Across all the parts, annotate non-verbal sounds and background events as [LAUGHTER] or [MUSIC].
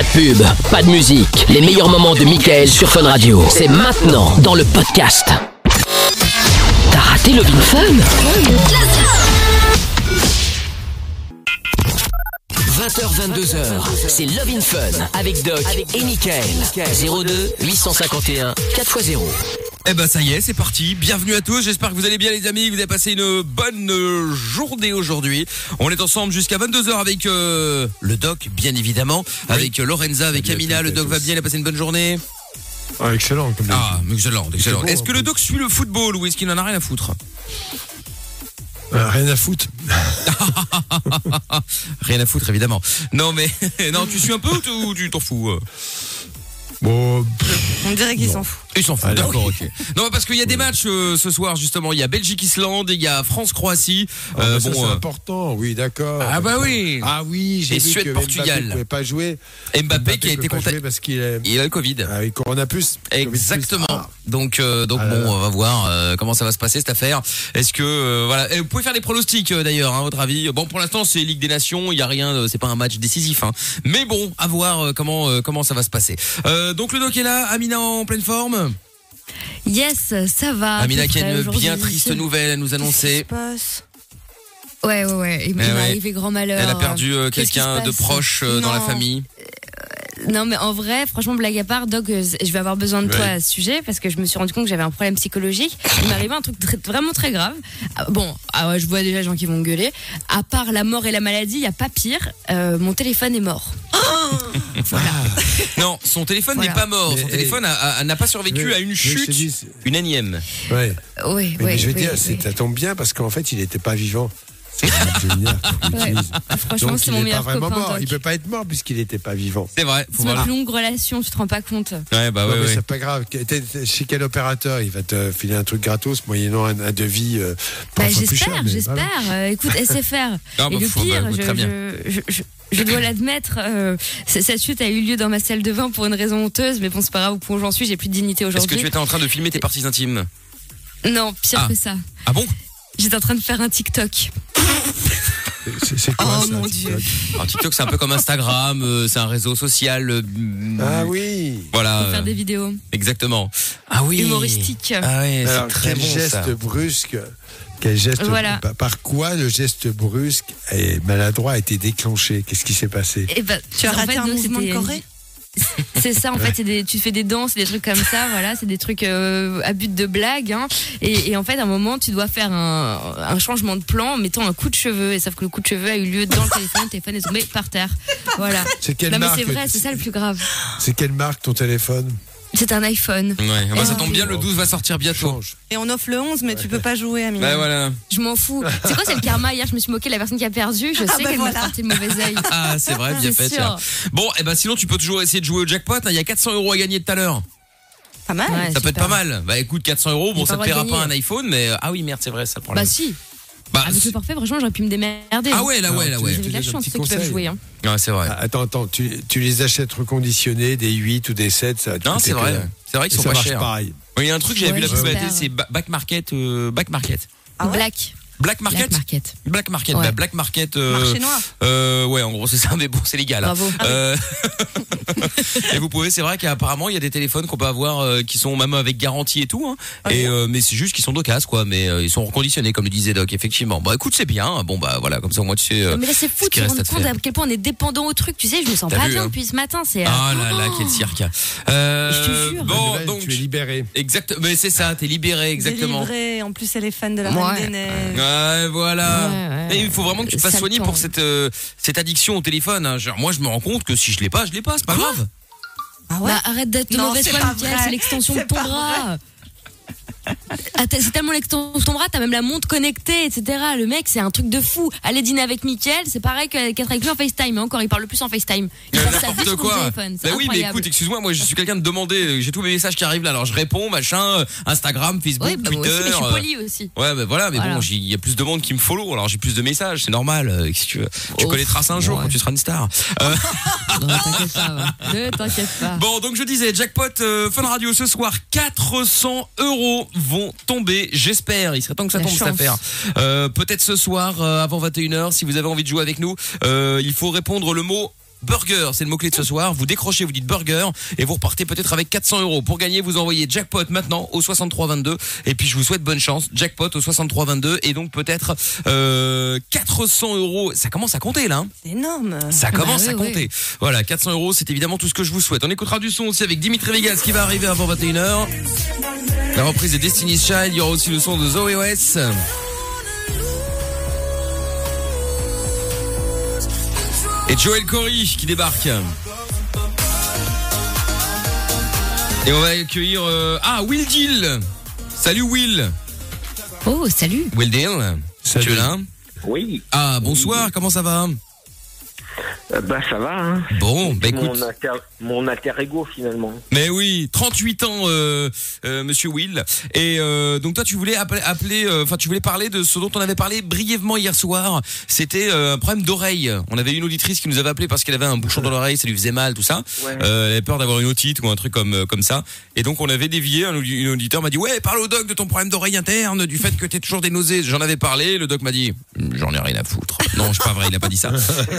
Pas de pub, pas de musique. Les meilleurs moments de Michael sur Fun Radio. C'est maintenant dans le podcast. T'as raté le Vin Fun 20h, 22h, c'est Love in Fun avec Doc et Michael. 02 851 4x0. Eh ben ça y est, c'est parti. Bienvenue à tous. J'espère que vous allez bien les amis. Vous avez passé une bonne euh, journée aujourd'hui. On est ensemble jusqu'à 22h avec euh, le doc, bien évidemment, avec euh, Lorenza, avec à Amina. toutes Le doc va bien. Il a passé une bonne journée? Ah, excellent, comme Ah, excellent, excellent. Est-ce que un le doc suit le football ou est-ce qu'il en a rien à foutre? Euh, rien à foutre. [LAUGHS] Rien à foutre évidemment. Non mais [LAUGHS] non, tu suis un peu ou tu t'en fous Bon, On dirait qu'il s'en fout. Il s'en fout. Ah, D'accord, ok. Non, parce qu'il y a des matchs euh, ce soir justement. Il y a Belgique-Islande, il y a France-Croatie. ah, Euh, bah, ça, bon, c'est euh, important, oui, d'accord. ah bah oui. Ah oui, j'ai Et vu que Suède-Portugal. Mbappé pouvait pas jouer. Mbappé, qui a peut été pas contacté. jouer parce qu'il est Il a le Covid. ah, oui, Corona plus. Covid plus. Exactement. Ah. Donc, euh, donc Ah bon, on va voir euh, comment ça va se passer cette affaire. Est-ce que euh, voilà, Et vous pouvez faire des pronostics euh, d'ailleurs, hein, à votre avis. Bon, pour l'instant, c'est Ligue des Nations. Il y a rien, euh, c'est pas un match décisif. Hein. Mais bon, à voir euh, comment euh, comment ça va se passer. Euh, donc le doc est là. Amina en pleine forme. Yes, ça va. Amina qui a une bien triste nouvelle à nous annoncer. Ouais, ouais, ouais. Il Eh m'est ouais. arrivé grand malheur. Elle a perdu euh, quelqu'un de proche euh, dans la famille. Non, mais en vrai, franchement, blague à part, Doc, euh, je vais avoir besoin de toi à ce sujet parce que je me suis rendu compte que j'avais un problème psychologique. Il m'est arrivé un truc très- vraiment très grave. Ah, Bon, ah ouais, je vois déjà les gens qui vont gueuler. À part la mort et la maladie, il n'y a pas pire. Euh, mon téléphone est mort. [LAUGHS] Non, son téléphone Voilà. n'est pas mort. Son Mais, téléphone n'a pas survécu Mais- à une mais je te chute, dis, une énième. Ouais. Oui, Mais, oui. je vais oui, dire, oui. c'est- ça tombe bien parce qu'en fait, il n'était pas vivant. C'est génial qu'on Ouais. Franchement, c'est il mon pas meilleur vraiment copain. mort. Il peut pas être mort puisqu'il n'était pas vivant. C'est vrai. C'est plus longue relation, tu te rends pas compte. Ouais, bah Non, ouais, c'est pas grave. Chez quel opérateur? Il va te filer un truc gratos moyennant un, un devis euh, Bah, j'espère, j'espère. voilà. Euh, écoute, [LAUGHS] SFR. Ah, Et bah, le faut- bah, pire, je, très bien. je, je, je- je dois l'admettre, euh, cette chute a eu lieu dans ma salle de bain pour une raison honteuse, mais bon, c'est pas grave, au point où j'en suis, j'ai plus de dignité Est-ce que aujourd'hui. tu étais en train de filmer tes parties intimes? Non, pire Ah. que ça. Ah bon? J'étais en train de faire un TikTok. C'est- C'est quoi Oh, ça mon TikTok Dieu. Alors TikTok c'est un peu comme Instagram, euh, c'est un réseau social. euh, Ah oui. Voilà. Pour faire des vidéos Exactement. Ah oui. humoristiques. Ah oui, c'est Alors, très quel bon geste ça. brusque quel geste Voilà. par- par quoi le geste brusque et maladroit a été déclenché? Qu'est-ce qui s'est passé? Et ben, Tu as en raté fait, un nous, mouvement de c'était- Corée? C'est ça, en fait, c'est des, tu fais des danses, des trucs comme ça, voilà, c'est des trucs euh, à but de blague. Hein. Et, et en fait, à un moment, tu dois faire un, un changement de plan en mettant un coup de cheveux. Et sauf que le coup de cheveux a eu lieu dans le téléphone, le téléphone est tombé par terre. Voilà. C'est quelle Non, mais marque c'est vrai, c'est ça le plus grave. C'est quelle marque ton téléphone? C'est un iPhone. Ouais, ah bah, ça Ah. tombe bien, le 12 va sortir bientôt. Change. Et on offre le 11, mais tu peux pas jouer, Amina. Bah voilà. Je m'en fous. [LAUGHS] C'est quoi, c'est le karma Hier, je me suis moqué de la personne qui a perdu. Je sais bah qu'elle voilà. m'a porté le mauvais œil. [LAUGHS] Ah c'est vrai, bien fait. tiens. Bon, et ben sinon tu peux toujours essayer de jouer au jackpot. hein, Il y a 400 euros à gagner tout à l'heure. Pas mal. Ouais, Ça peut être pas mal. Bah écoute, 400 euros, bon ça pas te paiera pas un iPhone, mais euh, ah oui merde c'est vrai, ça le problème. Bah si. Bah, Avec c'est- le parfait, franchement, j'aurais pu me démerder. ah ouais là ouais là ouais. Avez de la chance, petit ceux qui peuvent conseil. jouer. Hein. C'est vrai. Ah, Attends, attends, tu, tu les achètes reconditionnés, des 8 ou des 7, ça Non c'est vrai. C'est vrai qu'ils sont ça pas chers. pareil. Il y a un truc, j'avais Ouais, vu la publicité, c'est Ba- Back Market, euh, Back Market. Ah ouais Black. Black Market Black Market. Black Market, Ouais. bah, Black Market. euh, Marché noir. euh, ouais, en gros c'est ça, [LAUGHS] mais bon c'est légal. hein. Bravo. Euh, [LAUGHS] et vous pouvez, c'est vrai qu'apparemment il y a des téléphones qu'on peut avoir euh, qui sont même avec garantie et tout. Hein. Ah et euh, mais c'est juste qu'ils sont d'occasion quoi, mais euh, ils sont reconditionnés comme le disait Doc effectivement. Bah écoute c'est bien. Bon bah voilà comme ça moi tu sais. euh, mais là, c'est fou à te compte faire. à quel point on est dépendant au truc. Tu sais, je me sens pas vu, bien hein depuis ce matin. C'est. Ah là là quel cirque. Euh, Je te jure. Bon nouvelle, donc tu es libéré. exact, mais c'est ça, t'es libéré exactement. Délivré. En plus, elle est fan de la. Reine des Neiges. Ouais, voilà. Ouais, ouais. Et il faut vraiment que tu te fasses soigner pour cette euh, cette addiction au téléphone. hein. Genre, moi, je me rends compte que si je l'ai pas, je l'ai pas. C'est pas grave. Ah ouais Bah, arrête d'être de Non, mauvaise c'est foi, pas Mickaël, vrai. c'est l'extension de C'est ton pas bras. Ah, c'est tellement l'extension de ton bras, t'as même la montre connectée, etc. Le mec, c'est un truc de fou. Aller dîner avec Mickaël, c'est pareil qu'être avec lui en FaceTime. Mais encore, il parle le plus en FaceTime. Il Euh, passe sa vie N'importe sur son quoi. téléphone. C'est Bah oui, mais écoute, excuse-moi, moi je suis quelqu'un de demandé. J'ai tous mes messages qui arrivent là, alors je réponds, machin, euh, Instagram, Facebook, Oui, bah, moi Twitter. aussi, mais je suis euh, poli aussi. Ouais, mais voilà, mais Voilà. bon, il y a plus de monde qui me follow, alors j'ai plus de messages, c'est normal. euh, si tu, veux. tu Oh, connaîtras ça un jour ouais. quand tu seras une star. Euh, [LAUGHS] Non, t'inquiète pas, va. Ne t'inquiète pas. Bon, donc je disais, jackpot euh, Fun Radio ce soir, 400 euros vont tomber, j'espère. Il serait temps que ça La tombe cette affaire. Euh, Peut-être ce soir, euh, avant 21h, si vous avez envie de jouer avec nous, euh, il faut répondre le mot burger, c'est le mot-clé de ce soir. Vous décrochez, vous dites burger et vous repartez peut-être avec 400 euros. Pour gagner, vous envoyez jackpot maintenant au 6322 et puis je vous souhaite bonne chance. Jackpot au 6322 et donc peut-être euh, 400 euros. Ça commence à compter là. hein. C'est énorme. Ça commence Bah à oui, compter. Voilà, 400 euros, c'est évidemment tout ce que je vous souhaite. On écoutera du son aussi avec Dimitri Vegas qui va arriver avant 21h. La reprise de Destiny's Child, il y aura aussi le son de Zoé West. Et Joel Corey qui débarque. Et on va accueillir... euh, Ah, Will Deal Salut Will Oh, salut. Will Deal Salut. Tu es là? Oui, Ah, bonsoir, comment ça va? Euh, bah ça va. Hein. Bon, bah écoute... Mon alter, mon alter ego finalement. Mais oui, 38 ans, euh, euh, Monsieur Will. Et euh, donc toi, tu voulais appeler, euh, enfin, tu voulais parler de ce dont on avait parlé brièvement hier soir. C'était euh, un problème d'oreille. On avait une auditrice qui nous avait appelé parce qu'elle avait un bouchon dans l'oreille, ça lui faisait mal, tout ça. Ouais. Elle avait peur d'avoir une otite ou un truc comme comme ça. Et donc on avait dévié. Un, audi- un auditeur m'a dit ouais, parle au doc de ton problème d'oreille interne, du fait que t'es toujours des nausées. J'en avais parlé. Le doc m'a dit j'en ai rien à foutre. Non, c'est pas vrai, il a pas dit ça.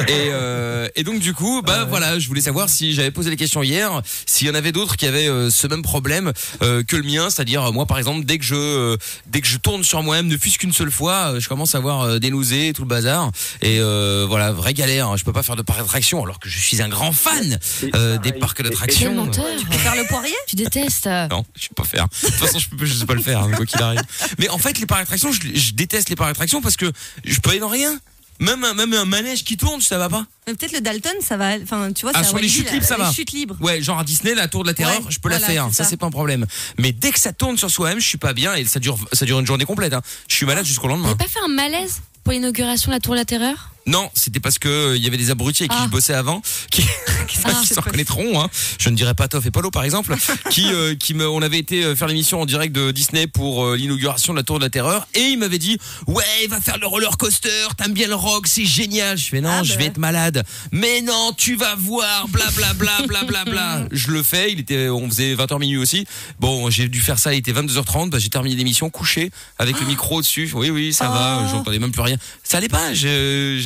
Et, euh, et donc du coup, bah voilà, je voulais savoir si j'avais posé les questions hier, s'il y en avait d'autres qui avaient euh, ce même problème euh, que le mien, c'est-à-dire euh, moi par exemple, dès que je euh, dès que je tourne sur moi-même, ne fût-ce qu'une seule fois, euh, je commence à avoir euh, des nausées, et tout le bazar. Et euh, voilà, vraie galère. hein. Je peux pas faire de parc d'attraction alors que je suis un grand fan euh, des parcs d'attraction. menteur. Faire le poirier? Tu détestes. Non, je sais pas faire. De toute façon, je peux, je sais pas le faire, hein, quoi qu'il arrive. Mais en fait, les parcs d'attraction, je, je déteste les parcs d'attraction parce que je peux aller dans rien. Même un, même un manège qui tourne, ça va pas. Mais Peut-être le Dalton, ça va. Enfin, tu vois, Ah, à sur les chutes libres, ça les va. chutes libres. Ouais, genre à Disney, la tour de la terreur, Ouais, je peux la faire, ça, ça. c'est pas un problème. Mais dès que ça tourne sur soi-même, je suis pas bien et ça dure, ça dure une journée complète. Hein. Je suis malade jusqu'au lendemain. T'avais pas fait un malaise pour l'inauguration de la Tour de la Terreur? Non, c'était parce que euh, il y avait des abrutis avec qui Ah. je bossais avant, qui, qui, [LAUGHS] Ah. qui se reconnaîtront. Hein. Je ne dirais pas Toff et Polo par exemple, [LAUGHS] qui, euh, qui me, on avait été euh, faire l'émission en direct de Disney pour euh, l'inauguration de la Tour de la Terreur, et il m'avait dit ouais, va faire le roller coaster, t'aimes bien le rock, c'est génial. Je fais non, Ah, je bah. vais être malade. Mais non, tu vas voir, bla bla bla bla bla bla. [LAUGHS] Je le fais. Il était, on faisait 20h minuit aussi. Bon, j'ai dû faire ça. Il était 22h30. Bah, j'ai terminé l'émission couché avec le micro dessus. Oui oui, ça va. J'entendais même plus rien. Ça allait pas.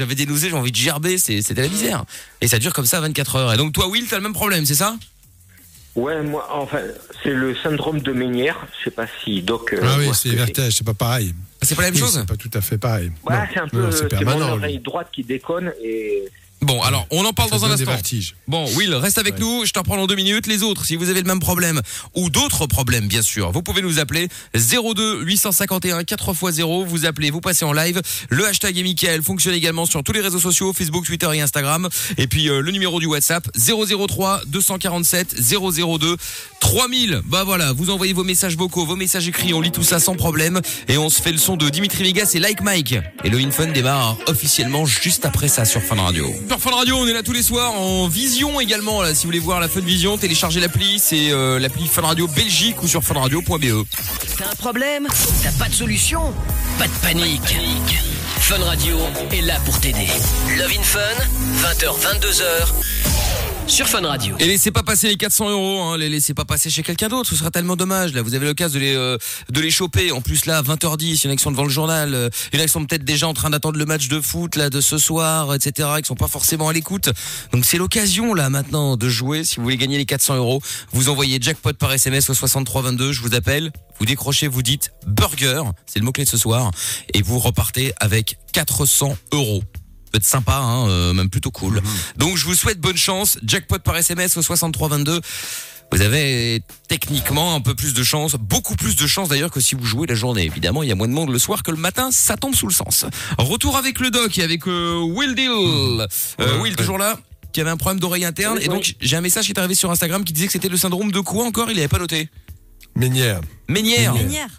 J'avais des nausées, j'ai envie de gerber. c'est- C'était la misère. Et ça dure comme ça 24 heures. Et donc toi, Will, t'as le même problème, c'est ça? Ouais, moi, enfin, c'est le syndrome de Ménière. Je sais pas si Doc. euh, Ah oui, voit ce c'est vertige, c'est pas pareil. C'est pas la même Oui, chose? C'est pas tout à fait pareil. Ouais, c'est un peu. c'est C'est mon oreille droite qui déconne et. Bon, alors on en parle Ça dans un instant. Bon, Will, reste avec Ouais. nous. Je te reprends dans deux minutes. Les autres, si vous avez le même problème ou d'autres problèmes, bien sûr, vous pouvez nous appeler 02 851 4x0. Vous appelez, vous passez en live. Le hashtag est Mickaël fonctionne également sur tous les réseaux sociaux, Facebook, Twitter et Instagram. Et puis euh, le numéro du WhatsApp 003 247 002 3000. Bah voilà, vous envoyez vos messages vocaux, vos messages écrits, on lit tout ça sans problème et on se fait le son de Dimitri Vegas et Like Mike. Et le Infun démarre officiellement juste après ça sur Fun Radio. Sur Fun Radio, on est là tous les soirs en vision également. Si vous voulez voir la Fun Vision, téléchargez l'appli, c'est euh, l'appli Fun Radio Belgique ou sur funradio.be. T'as un problème T'as pas de solution Pas de panique. Fun Radio est là pour t'aider. Love in Fun, 20h, 22h, sur Fun Radio. Et laissez pas passer les 400 euros, hein, les laissez pas passer chez quelqu'un d'autre, ce sera tellement dommage. Là, vous avez l'occasion de les euh, de les choper. En plus là, 20h10, il y en a qui sont devant le journal, euh, il y en a qui sont peut-être déjà en train d'attendre le match de foot là de ce soir, etc. Qui sont pas forcément à l'écoute. Donc c'est l'occasion là maintenant de jouer. Si vous voulez gagner les 400 euros, vous envoyez jackpot par SMS au 6322. Je vous appelle, vous décrochez, vous dites burger, c'est le mot clé de ce soir, et vous repartez avec 400 euros peut être sympa, hein, euh, même plutôt cool. Donc je vous souhaite bonne chance. Jackpot par SMS au 6322. Vous avez techniquement un peu plus de chance, beaucoup plus de chance d'ailleurs que si vous jouez la journée. Évidemment, il y a moins de monde le soir que le matin, ça tombe sous le sens. Retour avec le doc et avec euh, Will Deal. Euh, Will toujours là qui avait un problème d'oreille interne et donc j'ai un message qui est arrivé sur Instagram qui disait que c'était le syndrome de quoi encore il avait pas noté Ménière. Ménière Ménière.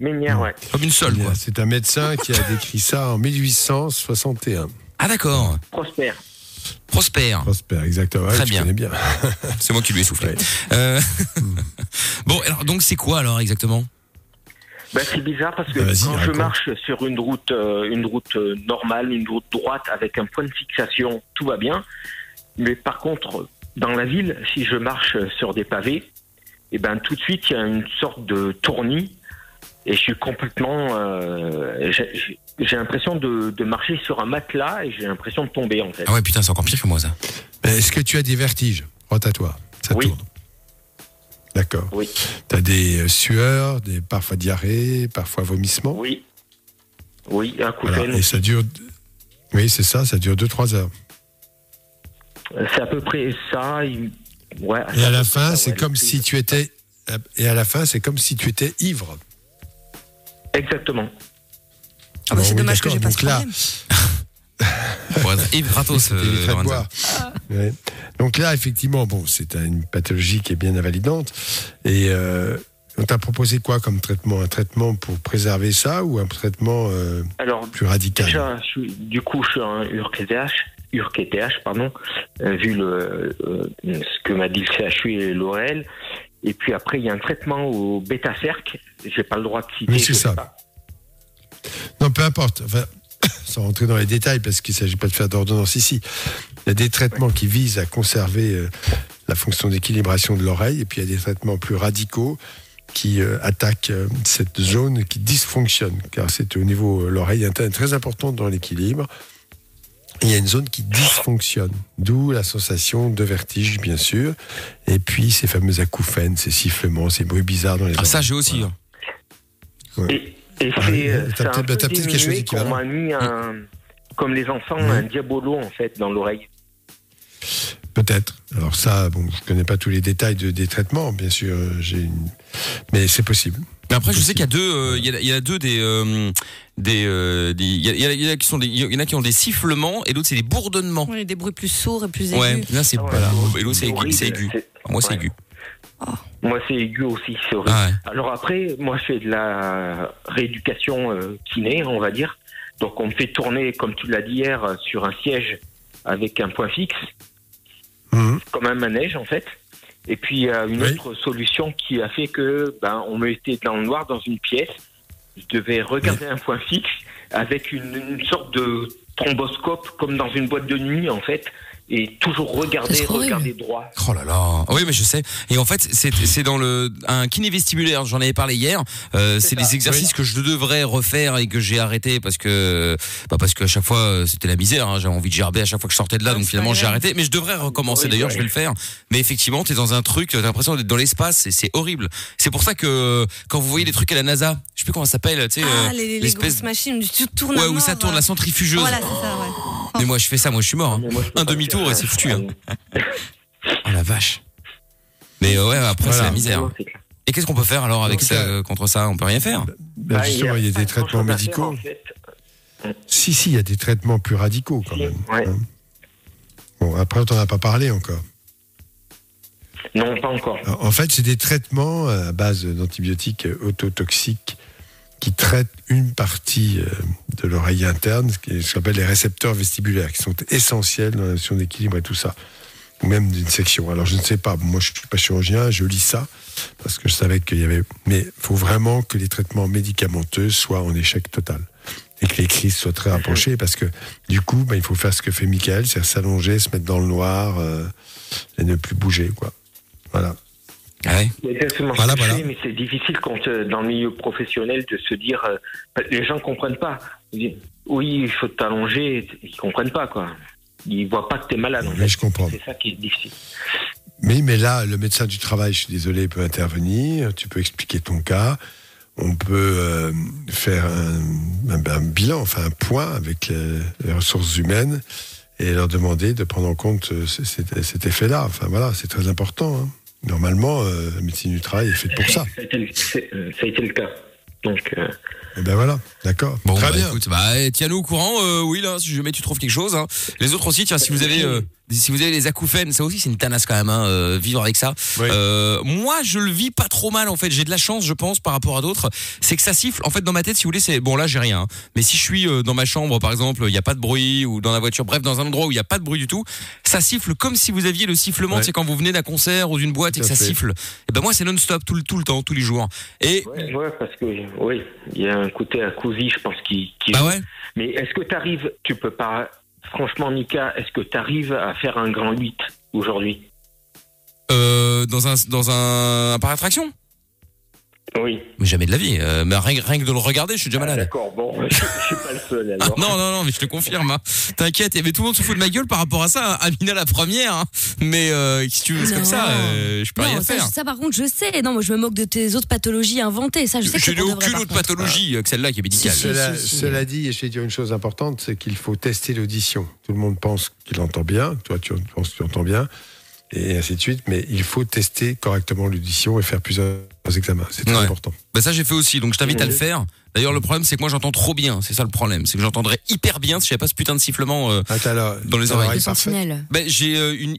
Ménière, ouais. comme une seule quoi. C'est un médecin qui a décrit ça en 1861. Ah d'accord Prospère. Prosper Prosper, exactement. Très bien. [LAUGHS] c'est moi qui lui ai soufflé Ouais. Euh, [LAUGHS] bon alors donc c'est quoi alors exactement? Ben, c'est bizarre parce que Bah, quand je marche sur une route, euh, une route euh, normale, une route droite avec un point de fixation, tout va bien. Mais par contre, dans la ville, si je marche sur des pavés, et ben tout de suite il y a une sorte de tournis Et je suis complètement. euh, j'ai- l'impression de, de marcher sur un matelas et j'ai l'impression de tomber en fait. Ah ouais, putain, c'est encore pire que moi ça. Est-ce que tu as des vertiges? Rotatoire. Ça Oui. tourne. D'accord. Oui, Tu as des euh, sueurs, des parfois diarrhées, parfois vomissements? oui. Oui, un coup Voilà. Et ça dure. Oui, c'est ça, ça dure 2-3 heures. C'est à peu près ça. il- Ouais, Et à la fin, ça, c'est ouais, comme si tu étais. Et à la fin, c'est comme si tu étais ivre. Exactement. Ah bah, c'est Bon, oui, dommage que j'ai pas ce là, Pour problème. [LAUGHS] être Yves gratos, euh. [LAUGHS] Ouais. Donc là, effectivement, bon, c'est une pathologie qui est bien invalidante. Et euh, on t'a proposé quoi comme traitement? Un traitement pour préserver ça ou un traitement euh, Alors, plus radical? déjà, suis- du coup, je suis un URKTH, URKTH pardon, euh, vu le, euh, ce que m'a dit le CHU et l'ORL. Et puis après, il y a un traitement au bêta-cercle. J'ai pas le droit de citer. Oui, c'est ça. pas. Non, peu importe. Enfin, [COUGHS] sans rentrer dans les détails, parce qu'il ne s'agit pas de faire d'ordonnance ici. Il y a des traitements qui visent à conserver euh, la fonction d'équilibration de l'oreille, et puis il y a des traitements plus radicaux qui euh, attaquent euh, cette zone qui dysfonctionne, car c'est au niveau de l'oreille interne très important dans l'équilibre. Il y a une zone qui dysfonctionne, d'où la sensation de vertige, bien sûr, et puis ces fameux acouphènes, ces sifflements, ces bruits bizarres dans les Ah, ça j'ai aussi. Hein. Et, et Ah c'est euh, t'as peut-être- quelque chose d'équivalent. m'a mis un, comme les enfants, un diabolo en fait dans l'oreille. Peut-être. Alors ça, bon, je connais pas tous les détails de- des traitements, bien sûr. euh, J'ai une... Mais c'est possible. Mais après, je sais qu'il y a deux, euh, il y, a, il y a deux des, euh, des, euh, y, a- il y a- il y en a qui sont des, il y en a qui ont des sifflements et d'autres c'est des bourdonnements. Oui, des bruits plus sourds et plus aigus. Ouais, là c'est Ah ouais, c'est Et l'autre c'est aigu. horrible, c'est aigu. c'est- Moi c'est ouais. aigu. Moi, c'est aigu aussi, c'est horrible. Ah ouais. Alors après, moi, je fais de la rééducation euh, kiné, on va dire. Donc, on me fait tourner, comme tu l'as dit hier, euh, sur un siège avec un point fixe, Mhm. comme un manège, en fait. Et puis, il y a une Oui. autre solution qui a fait que, ben, on me mettait dans le noir dans une pièce. Je devais regarder un point fixe avec une, une sorte de thromboscope, comme dans une boîte de nuit, en fait. Et toujours regarder, regarder droit. Oh là là. Oui, mais je sais. Et en fait, c'est c'est dans le un kiné vestibulaire. J'en avais parlé hier. Euh, c'est des exercices que je devrais refaire et que j'ai arrêté parce que bah parce que à chaque fois euh, c'était la misère. hein. J'avais envie de gerber à chaque fois que je sortais de là. Ah, donc finalement j'ai arrêté. Mais je devrais recommencer. Oui, D'ailleurs, je vais le faire. Mais effectivement, t'es dans un truc. T'as l'impression d'être dans l'espace. et C'est horrible. C'est pour ça que quand vous voyez des trucs à la NASA, je sais plus comment ça s'appelle. Tu sais, Ah, euh, les, les l'espèce- grosses machines où tu tournes Ouais, où mort, ça tourne la euh. centrifugeuse. Voilà, c'est ça, ouais. Mais moi, je fais ça. Moi, je suis mort. hein. Mais moi, je peux Un pas demi-tour et c'est euh, foutu. Hein. [LAUGHS] Oh la vache. Mais euh, ouais, après Voilà. c'est la misère. Et qu'est-ce qu'on peut faire alors avec ça, euh, contre ça? On peut rien faire. Ben, Bah, justement, il y a des traitements médicaux. Si, si, il y a des traitements plus radicaux quand Si, même. ouais. hein. Bon, après, on t'en a pas parlé encore. Non, pas encore. En fait, c'est des traitements à base d'antibiotiques euh, autotoxiques qui traitent une partie euh, de l'oreille interne, ce qu'on appelle les récepteurs vestibulaires, qui sont essentiels dans la notion d'équilibre et tout ça, ou même d'une section. Alors, je ne sais pas, moi je ne suis pas chirurgien, je lis ça, parce que je savais qu'il y avait... Mais il faut vraiment que les traitements médicamenteux soient en échec total. Et que les crises soient très rapprochées, parce que du coup, ben, il faut faire ce que fait Michael, c'est s'allonger, se mettre dans le noir euh, et ne plus bouger. quoi. Voilà. Ah ouais. Exactement Voilà, voilà. fais, mais c'est difficile quand, euh, dans le milieu professionnel de se dire. euh, les gens comprennent pas. Disent, oui, il faut t'allonger. Ils comprennent pas, quoi. Ils voient pas que t'es malade. en Mais fait. je comprends. C'est ça qui est difficile. Mais, mais là, le médecin du travail, je suis désolé, peut intervenir. Tu peux expliquer ton cas. On peut euh, faire un, un- un bilan, enfin un point avec les, les ressources humaines et leur demander de prendre en compte euh, cet effet-là. Enfin voilà, c'est très important. hein. Normalement, euh, la médecine du travail est faite pour ça. Ça a été, le- euh, ça a été le cas. Donc, euh, Et ben voilà, d'accord. Bon, très bah, bien. écoute, bah, eh, tiens-nous au courant, euh, oui, là, si jamais tu trouves quelque chose. hein. Les autres aussi, tiens, si vous avez, euh, si vous avez les acouphènes, ça aussi, c'est une tanasse quand même, hein, euh, vivre avec ça. Oui. Euh, moi, je le vis pas trop mal, en fait. J'ai de la chance, je pense, par rapport à d'autres. C'est que ça siffle. En fait, dans ma tête, si vous voulez, c'est bon. Là, j'ai rien. hein. Mais si je suis euh, dans ma chambre, par exemple, il y a pas de bruit, ou dans la voiture, bref, dans un endroit où il y a pas de bruit du tout, ça siffle comme si vous aviez le sifflement. Ouais. C'est quand vous venez d'un concert ou d'une boîte et que à ça fait. siffle. Et ben moi, c'est non-stop, tout le tout le temps, tous les jours. Et ouais, ouais, parce que, oui, il y a un côté acousi, je pense, qui. qui bah ouais. Mais est-ce que tu arrives, tu peux pas, franchement, Nika, est-ce que tu arrives à faire un grand 8 aujourd'hui? Euh, dans un dans un par attraction. Oui. Mais jamais de la vie. Euh, mais rien, rien que de le regarder, je suis déjà Ah, malade. D'accord, bon, je, je suis pas le seul Ah, non, non, non, mais je te confirme. hein. T'inquiète, mais tout le monde se fout de ma gueule par rapport à ça. hein. Amina la première, hein. mais euh, si tu veux, c'est comme ça, euh, je peux rien Non, ça, faire. ça, par contre, je sais. Non, moi, je me moque de tes autres pathologies inventées. Ça, je sais que Je n'ai aucune autre pathologie euh, que celle-là qui est médicale. Si, si. Cela, si. cela dit, je vais dire une chose importante, c'est qu'il faut tester l'audition. Tout le monde pense qu'il entend bien, toi tu penses que tu entends bien, et ainsi de suite, mais il faut tester correctement l'audition et faire plusieurs examens. C'est très Ouais. important. Bah ça j'ai fait aussi, donc je t'invite à le faire. D'ailleurs le problème c'est que moi j'entends trop bien, c'est ça le problème, c'est que j'entendrais hyper bien si j'avais pas ce putain de sifflement. euh, Ah, Dans les oreilles. Le. Ben, j'ai euh, une,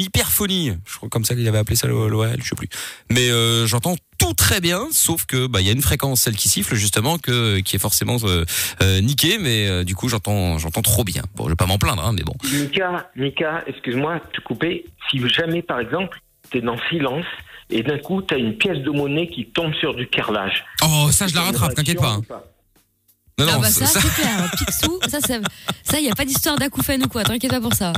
hyperphonie, je crois comme ça qu'il avait appelé ça l'O- l'ORL, je sais plus. Mais euh, j'entends tout très bien, sauf que bah il y a une fréquence, celle qui siffle justement, que qui est forcément euh, euh, niquée, mais euh, du coup j'entends j'entends trop bien. Bon, je vais pas m'en plaindre, hein, mais bon. Mika, Mika, excuse-moi de te couper. Si jamais, par exemple, tu es dans silence et d'un coup, tu as une pièce de monnaie qui tombe sur du carrelage. Oh ça je la rattrape, t'inquiète pas Non ah non, bah ça, ça, c'est clair. Picsou, ça, ça, ça, y a pas d'histoire d'acouphène ou quoi. T'inquiète pas pour ça.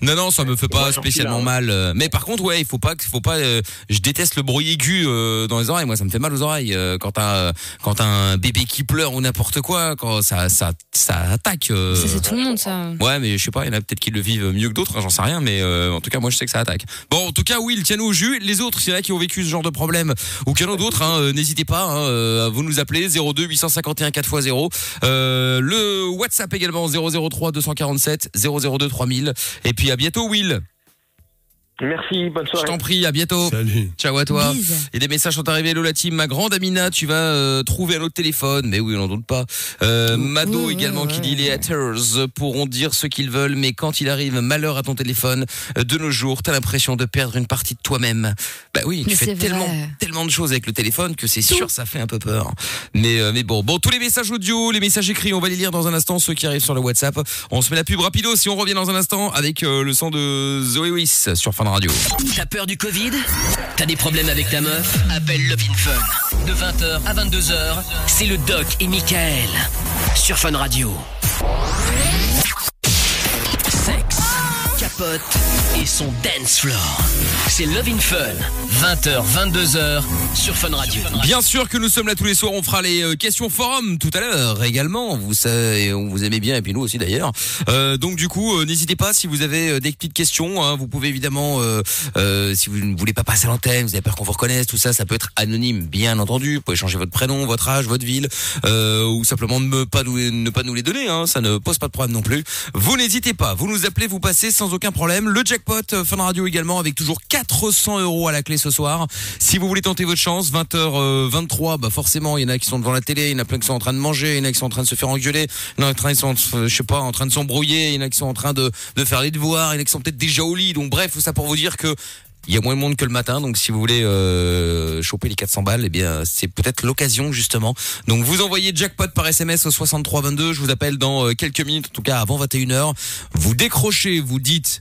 non non, ça me fait pas spécialement hein. mal. euh, Mais par contre ouais, il faut pas, que- faut pas. euh, je déteste le bruit aigu euh, dans les oreilles. Moi ça me fait mal aux oreilles euh, quand t'as quand t'as un bébé qui pleure ou n'importe quoi, quand ça ça ça attaque. euh, Ça, c'est tout le monde, ça. Ouais, mais je sais pas, il y en a peut-être qui le vivent mieux que d'autres, hein, j'en sais rien, mais euh, en tout cas, moi je sais que ça attaque. Bon, en tout cas, Will, tiens-nous au jus. Les autres, s'il y en a qui ont vécu ce genre de problème ou qu'il y en a d'autres, hein, n'hésitez pas, hein, vous nous appeler 02 851 4x0. Euh, le WhatsApp également 003 247 002 3000. Et puis à bientôt, Will. Merci, bonne Je soirée. t'en prie, à bientôt. Salut. Ciao à toi. Bise. Et des messages sont arrivés. Hello la team, ma grande Amina, tu vas euh, trouver un autre téléphone. Mais oui, on n'en doute pas. Euh, Mado ouais, également ouais, qui dit les haters pourront dire ce qu'ils veulent, mais quand il arrive malheur à ton téléphone, euh, de nos jours, t'as l'impression de perdre une partie de toi-même. Bah oui, tu Mais fais tellement, vrai. tellement de choses avec le téléphone que c'est sûr, ça fait un peu peur. Mais euh, mais bon, bon, tous les messages audio, les messages écrits, on va les lire dans un instant. Ceux qui arrivent sur le WhatsApp, on se met la pub rapido. Si on revient dans un instant avec euh, le son de Zoé Wiss sur Fun T'as peur du Covid? T'as des problèmes avec ta meuf? Appelle Love in Fun. De 20h à 22h, c'est le Doc et Michael. Sur Fun Radio. Et son dance floor. C'est Love in Fun. 20h, 22h sur Fun Radio. Bien sûr que nous sommes là tous les soirs. On fera les euh, questions forum tout à l'heure également. Vous savez, on vous aimez bien et puis nous aussi d'ailleurs. Euh, donc du coup, euh, n'hésitez pas si vous avez euh, des petites questions. hein, vous pouvez évidemment, euh, si vous ne voulez pas passer à l'antenne, vous avez peur qu'on vous reconnaisse, tout ça, ça peut être anonyme, bien entendu. Vous pouvez changer votre prénom, votre âge, votre ville, ou simplement ne pas nous, ne pas nous les donner. Hein, ça ne pose pas de problème non plus. Vous n'hésitez pas. Vous nous appelez, vous passez sans aucun problème. Le jackpot euh, Fun Radio également avec toujours 400 euros à la clé ce soir. Si vous voulez tenter votre chance, 20h23, bah forcément, il y en a qui sont devant la télé, il y en a plein qui sont en train de manger, il y en a qui sont en train de se faire engueuler, il y en a qui sont, euh, je sais pas, en train de s'embrouiller, il y en a qui sont en train de, de faire les devoirs, il y en a qui sont peut-être déjà au lit. Donc bref, tout ça pour vous dire que il y a moins de monde que le matin, donc si vous voulez euh, choper les 400 balles, eh bien c'est peut-être l'occasion justement. Donc vous envoyez jackpot par SMS au 6322, je vous appelle dans euh, quelques minutes, en tout cas avant 21h. Vous décrochez, vous dites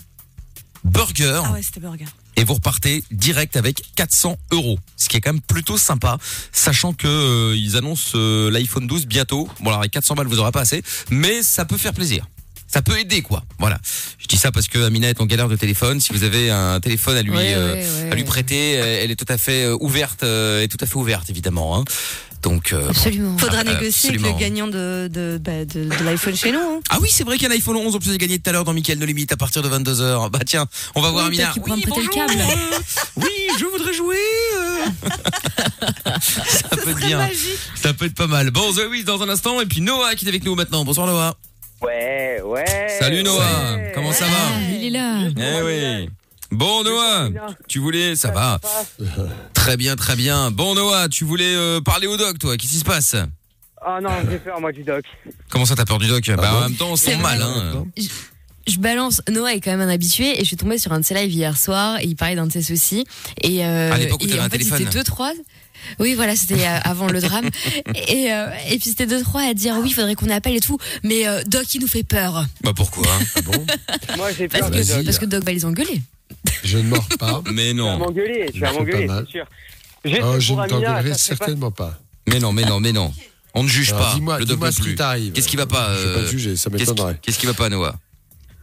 burger Ah ouais, c'était burger. et vous repartez direct avec 400 euros, ce qui est quand même plutôt sympa, sachant que euh, ils annoncent euh, l'iPhone 12 bientôt. Bon alors avec 400 balles vous aurez pas assez, mais ça peut faire plaisir. Ça peut aider quoi. Voilà. Je dis ça parce que Amina est en galère de téléphone. Si vous avez un téléphone à lui Ouais, euh, ouais, ouais. à lui prêter, elle est tout à fait euh, ouverte, euh, est tout à fait ouverte évidemment. Hein. Donc euh, Absolument. Faudra Ah, négocier avec le gagnant de, de, bah, de, de l'iPhone chez nous. hein. Ah oui, c'est vrai qu'il y a un iPhone 11 en plus de gagner tout à l'heure dans Mickaël No Limite à partir de 22h. Bah tiens, on va voir Oui, Amina. Oui, un bonjour. câbles. [LAUGHS] Oui, je voudrais jouer. euh. [LAUGHS] ça peut être bien. Ça peut être pas mal. Bon, The Wiz dans un instant et puis Noah qui est avec nous maintenant. Bonsoir Noah. Ouais, ouais. Salut Noah. ouais. Comment ça Ah, va il est là. Eh oui. Bon Noah, tu voulais, ça va. [LAUGHS] Très bien, très bien. Bon Noah, tu voulais euh, parler au doc toi. Qu'est-ce qui se passe? Ah non, j'ai peur, moi, du doc. Comment ça t'as peur du doc? Bah bon? en même temps, on se C'est mal hein. Je balance. Noah est quand même un habitué et je suis tombée sur un de ses lives hier soir et il parlait d'un de ses soucis. Et, euh, À l'époque où et t'avais en un fait, téléphone. C'était deux, trois. Oui, voilà, c'était euh, avant le drame. [LAUGHS] Et, euh, et puis c'était deux, trois à dire oui, il faudrait qu'on appelle et tout. Mais euh, Doc, il nous fait peur. Bah pourquoi? Ah bon? [LAUGHS] Moi, j'ai Parce peur que, du vas-y. doc. parce que Doc va les engueuler. Je ne mords pas. [LAUGHS] Mais Tu vas non. m'engueuler, tu vas m'engueuler, pas mal. c'est sûr. Oh, je ne t'engueulerai pas- certainement pas. Mais non, mais non, mais non. On ne juge Alors, pas. Dis-moi le doc dis-moi non ce qui t'arrive. Qu'est-ce qui va pas, Je vais pas te juger, ça Qu'est-ce qui, qui va pas Noah?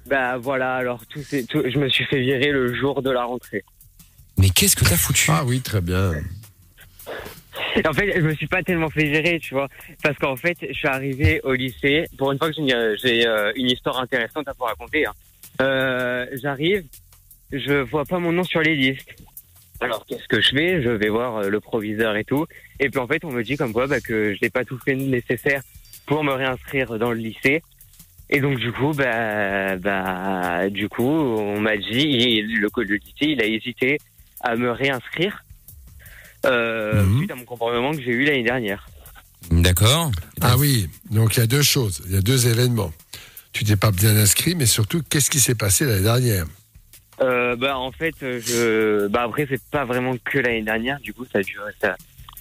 Bah voilà, alors tout, c'est- tout, je me suis fait virer le jour de la rentrée. Mais qu'est-ce que t'as foutu? Ah oui, très bien. [LAUGHS] En fait, je me suis pas tellement fait gérer, tu vois, parce qu'en fait, je suis arrivé au lycée. Pour une fois que j'ai une, j'ai, euh, une histoire intéressante à vous raconter. hein. Euh, J'arrive, je vois pas mon nom sur les listes. Alors qu'est-ce que je fais? Je vais voir euh, le proviseur et tout. Et puis en fait, on me dit comme quoi bah, que je n'ai pas tout fait nécessaire pour me réinscrire dans le lycée. Et donc du coup, bah, bah, du coup, on m'a dit, le, le lycée, il a hésité à me réinscrire euh, Mhm. suite à mon comportement que j'ai eu l'année dernière. D'accord. Ah oui, donc il y a deux choses, il y a deux événements. Tu t'es pas bien inscrit, mais surtout, qu'est-ce qui s'est passé l'année dernière Euh, bah en fait, je, bah après c'est pas vraiment que l'année dernière. Du coup, ça dure, ça,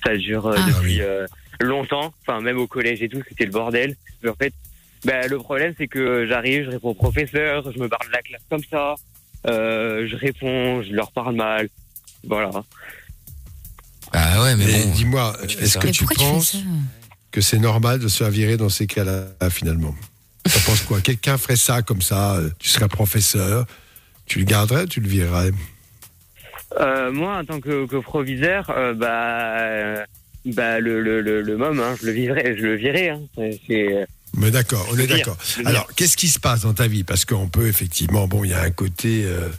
ça dure euh, Ah. depuis oui. euh, longtemps. Enfin, même au collège et tout, c'était le bordel. Mais en fait, bah, le problème c'est que j'arrive, je réponds au professeur, je me barre de la classe comme ça. Euh, je réponds, je leur parle mal. Voilà. Ah ouais, mais bon. dis-moi, est-ce que tu penses que c'est normal de se faire virer dans ces cas-là, finalement? Tu penses quoi? Quelqu'un ferait ça comme ça, euh, tu serais professeur, tu le garderais, tu le virerais? Euh, moi, en tant que, que proviseur, euh, bah, euh, bah le le le, le môme, hein, je le virerai, je le. Hein. C'est- Mais d'accord, on est d'accord. Alors, qu'est-ce qui se passe dans ta vie? Parce qu'on peut effectivement, bon, il y a un côté euh,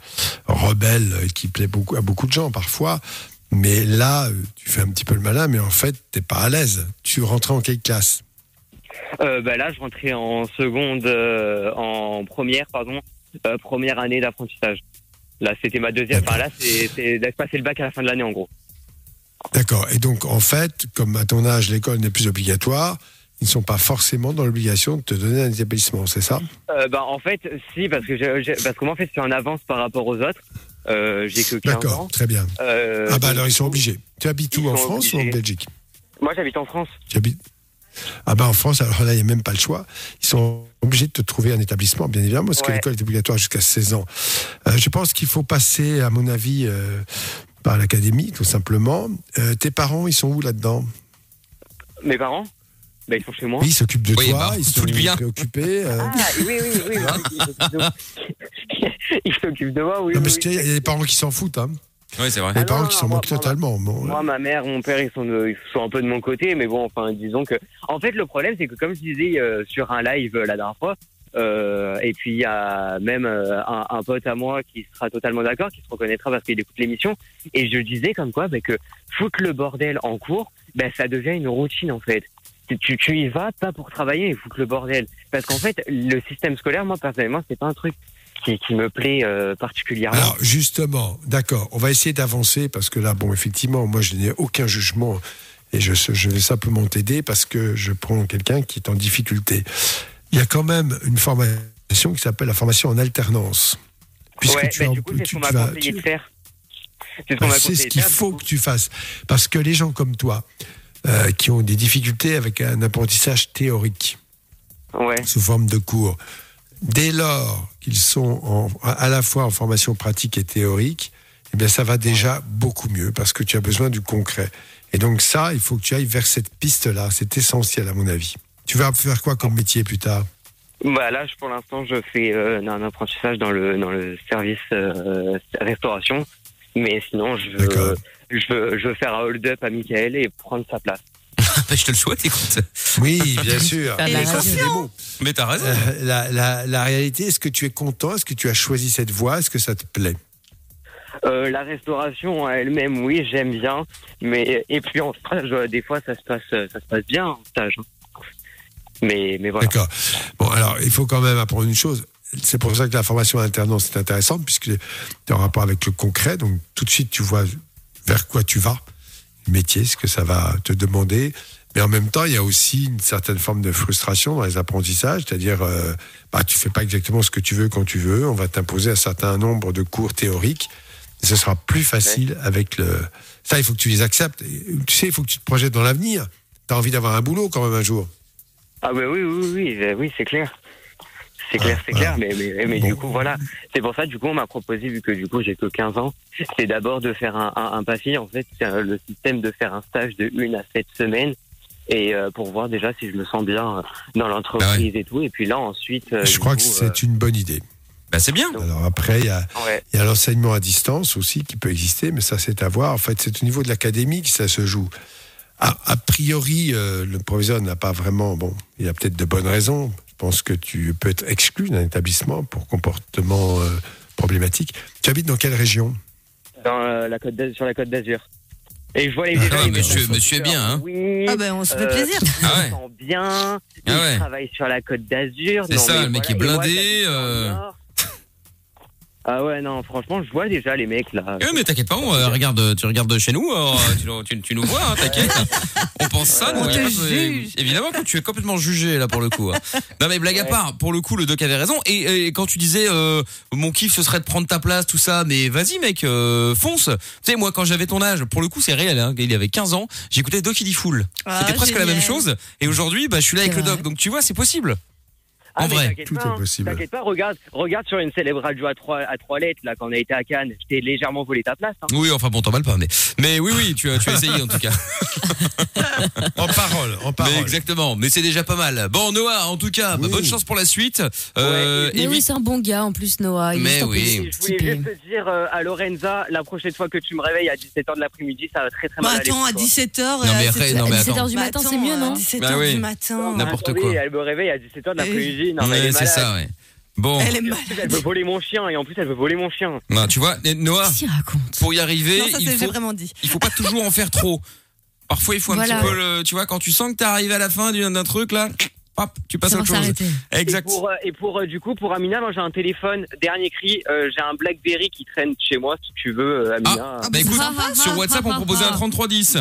rebelle qui plaît beaucoup à beaucoup de gens parfois, mais là, euh, tu fais un petit peu le malin, mais en fait, t'es pas à l'aise. Tu rentrais en quelle classe Euh, bah là, je rentrais en seconde, euh, en première, pardon, euh, première année d'apprentissage. Là, c'était ma deuxième. Enfin, là, c'est passer le bac à la fin de l'année, en gros. D'accord. Et donc, en fait, comme à ton âge, l'école n'est plus obligatoire, ils ne sont pas forcément dans l'obligation de te donner un établissement, c'est ça? Euh, bah, en fait, si, parce que parce que moi, en fait, je suis en avance par rapport aux autres. Euh, j'ai que 15 D'accord, ans. très bien. Euh, ah bah alors, ils sont obligés. Tu habites où En France ou en. Belgique Moi, j'habite en France. Tu habites Ah bah en France, alors là, il n'y a même pas le choix. Ils sont obligés de te trouver un établissement, bien évidemment, parce que l'école est obligatoire jusqu'à 16 ans. Euh, je pense qu'il faut passer, à mon avis, euh, par l'académie, tout simplement. Euh, tes parents, ils sont où là-dedans? Mes parents, bah, ils sont chez moi. Oui, ils s'occupent de Oui, toi, bah, ils tout sont bien. préoccupés. euh. Ah, oui, oui, oui. oui, [LAUGHS] [LAUGHS] Ils s'occupent de moi, oui. non, oui, mais oui. je te dis, il y a des parents qui s'en foutent. Hein. Oui, c'est vrai. Les Ah parents non, qui s'en moquent moi- totalement. Bon, Moi, ma mère, mon père, ils sont, de- ils sont un peu de mon côté, mais bon, enfin, disons que. En fait, le problème, c'est que comme je disais euh, sur un live euh, la dernière fois, euh, et puis il y a même euh, un, un pote à moi qui sera totalement d'accord, qui se reconnaîtra parce qu'il écoute l'émission, et je disais comme quoi bah, que foutre le bordel en cours, bah, ça devient une routine en fait. Tu, tu, y vas pas pour travailler et foutre le bordel, parce qu'en fait, le système scolaire, moi personnellement, c'est pas un truc qui, qui me plaît euh, particulièrement. Alors justement, d'accord, on va essayer d'avancer parce que là, bon, effectivement, moi je n'ai aucun jugement et je, je vais simplement t'aider parce que je prends quelqu'un qui est en difficulté. Il y a quand même une formation qui s'appelle la formation en alternance. Puisque ouais, tu, bah, as- du coup, c'est ce tu- qu'on tu m'a vas- conseillé tu- de faire. C'est ce qu'on bah, ce qu'il faut que tu fasses. Parce que les gens comme toi, euh, qui ont des difficultés avec un apprentissage théorique, Ouais. sous forme de cours. Dès lors qu'ils sont en- à la fois en formation pratique et théorique, eh bien ça va déjà beaucoup mieux parce que tu as besoin du concret. Et donc ça, il faut que tu ailles vers cette piste-là. C'est essentiel à mon avis. Tu vas faire quoi comme métier plus tard? Bah là, pour l'instant, je fais euh, un apprentissage dans le dans le service euh, restauration, mais sinon, je veux, je veux je veux faire un hold-up à Michael et prendre sa place. Bah, je te le souhaite, écoute. Oui, bien sûr. La Mais ça, radio. c'est des mots. Mais t'as raison. Euh, la, la- la réalité, est-ce que tu es content? Est-ce que tu as choisi cette voie? Est-ce que ça te plaît? Euh, la restauration en elle-même, oui, j'aime bien, mais et puis en stage, euh, des fois, ça se passe ça se passe bien en stage. hein. Mais mais voilà. D'accord. Bon, alors, il faut quand même apprendre une chose. C'est pour ça que la formation alternance est intéressante, puisque tu es en rapport avec le concret. Donc, tout de suite, tu vois vers quoi tu vas, métier, ce que ça va te demander. Mais en même temps, il y a aussi une certaine forme de frustration dans les apprentissages, c'est-à-dire, euh, bah, tu fais pas exactement ce que tu veux quand tu veux. On va t'imposer un certain nombre de cours théoriques. Et ce sera plus facile avec le. Ça, il faut que tu les acceptes. Tu sais, il faut que tu te projettes dans l'avenir. Tu as envie d'avoir un boulot quand même un jour. Ah bah oui oui oui euh, oui c'est clair. C'est clair, c'est clair, mais, mais, mais Bon. du coup, voilà. C'est pour ça, du coup, on m'a proposé, vu que du coup, j'ai que 15 ans, c'est d'abord de faire un, un, un papier. En fait, c'est euh, le système de faire un stage de une à sept semaines. Et euh, pour voir déjà si je me sens bien euh, dans l'entreprise et tout. Et puis là, ensuite. euh, Je crois que c'est une bonne idée. Bah, c'est bien. Alors après, il y a, ouais. il y a l'enseignement à distance aussi qui peut exister, mais ça c'est à voir. En fait, c'est au niveau de l'académie que ça se joue. A, a priori, euh, le proviseur n'a pas vraiment. Bon, il y a peut-être de bonnes raisons. Je pense que tu peux être exclu d'un établissement pour comportement euh, problématique. Tu habites dans quelle région? Dans euh, la côte d'Azur- sur la côte d'Azur. Et je vois les, Ah, les monsieur- est bien, hein. Oui. Ah ben on se fait Euh, plaisir. Ah ouais. Ils sont bien. Ah travaillent sur la côte d'Azur. C'est ça, mais le mec voilà. est moi, Ah ouais, non, franchement, je vois déjà les mecs là. Eh, mais t'inquiète pas, on, euh, regarde, tu regardes chez nous, euh, [LAUGHS] tu, nous- tu- tu nous vois, hein, t'inquiète. On pense ça, nous. On te juge. Évidemment que tu es complètement jugé là pour le coup. hein. Non mais blague à part, pour le coup le doc avait raison. Et, et quand tu disais euh, mon kiff ce serait de prendre ta place, tout ça, mais vas-y mec, euh, fonce. Tu sais moi quand j'avais ton âge, pour le coup c'est réel, hein, il avait 15 ans, j'écoutais Doc il dit full. Ah, C'était presque la même chose. Et aujourd'hui bah je suis là avec le doc, donc tu vois c'est possible. Ah, en mais vrai, t'inquiète tout pas, est hein. possible. T'inquiète pas, regarde, regarde sur une célèbre radio à trois, à trois lettres là quand on a été à Cannes. Je t'ai légèrement volé ta place. Hein. Oui enfin bon t'emballes pas, mais mais oui oui tu as tu as essayé en tout cas. [LAUGHS] En parole, en Mais parole. exactement, mais c'est déjà pas mal. Bon Noah en tout cas, bah, Oui. bonne chance pour la suite. Euh, Mais oui, c'est un bon gars en plus, Noah. Il Mais oui. Je voulais juste te dire euh, à Lorenza, la prochaine fois que tu me réveilles à 17h de l'après-midi, ça va très très Bah mal attends, à pour toi. 17h. Non, mais non, mais À attends. 17h du matin, c'est mieux, non? 17h Bah du matin. N'importe quoi. Elle me réveille à 17h de l'après-midi. Non, mais elle Ouais, est c'est malade. ça ouais. Bon, Elle est En mal. plus, Elle veut voler mon chien et en plus elle veut voler mon chien. non, tu vois, eh, Noah, Qu'est-ce qu'il raconte? pour y arriver, Non, ça il c'est j'ai faut, vraiment dit. il faut pas toujours en faire trop. Parfois, il faut un Voilà. petit peu le, tu vois, quand tu sens que t'es arrivé à la fin d'un d'un truc là, hop, tu passes à autre chose. Exact. Et pour, euh, et pour euh, du coup pour Amina, moi j'ai un téléphone dernier cri, euh, j'ai un BlackBerry qui traîne chez moi si tu veux euh, Amina. Ah, bah écoute, Ah, ah, sur ah, WhatsApp, on ah, proposait un ah. 3310.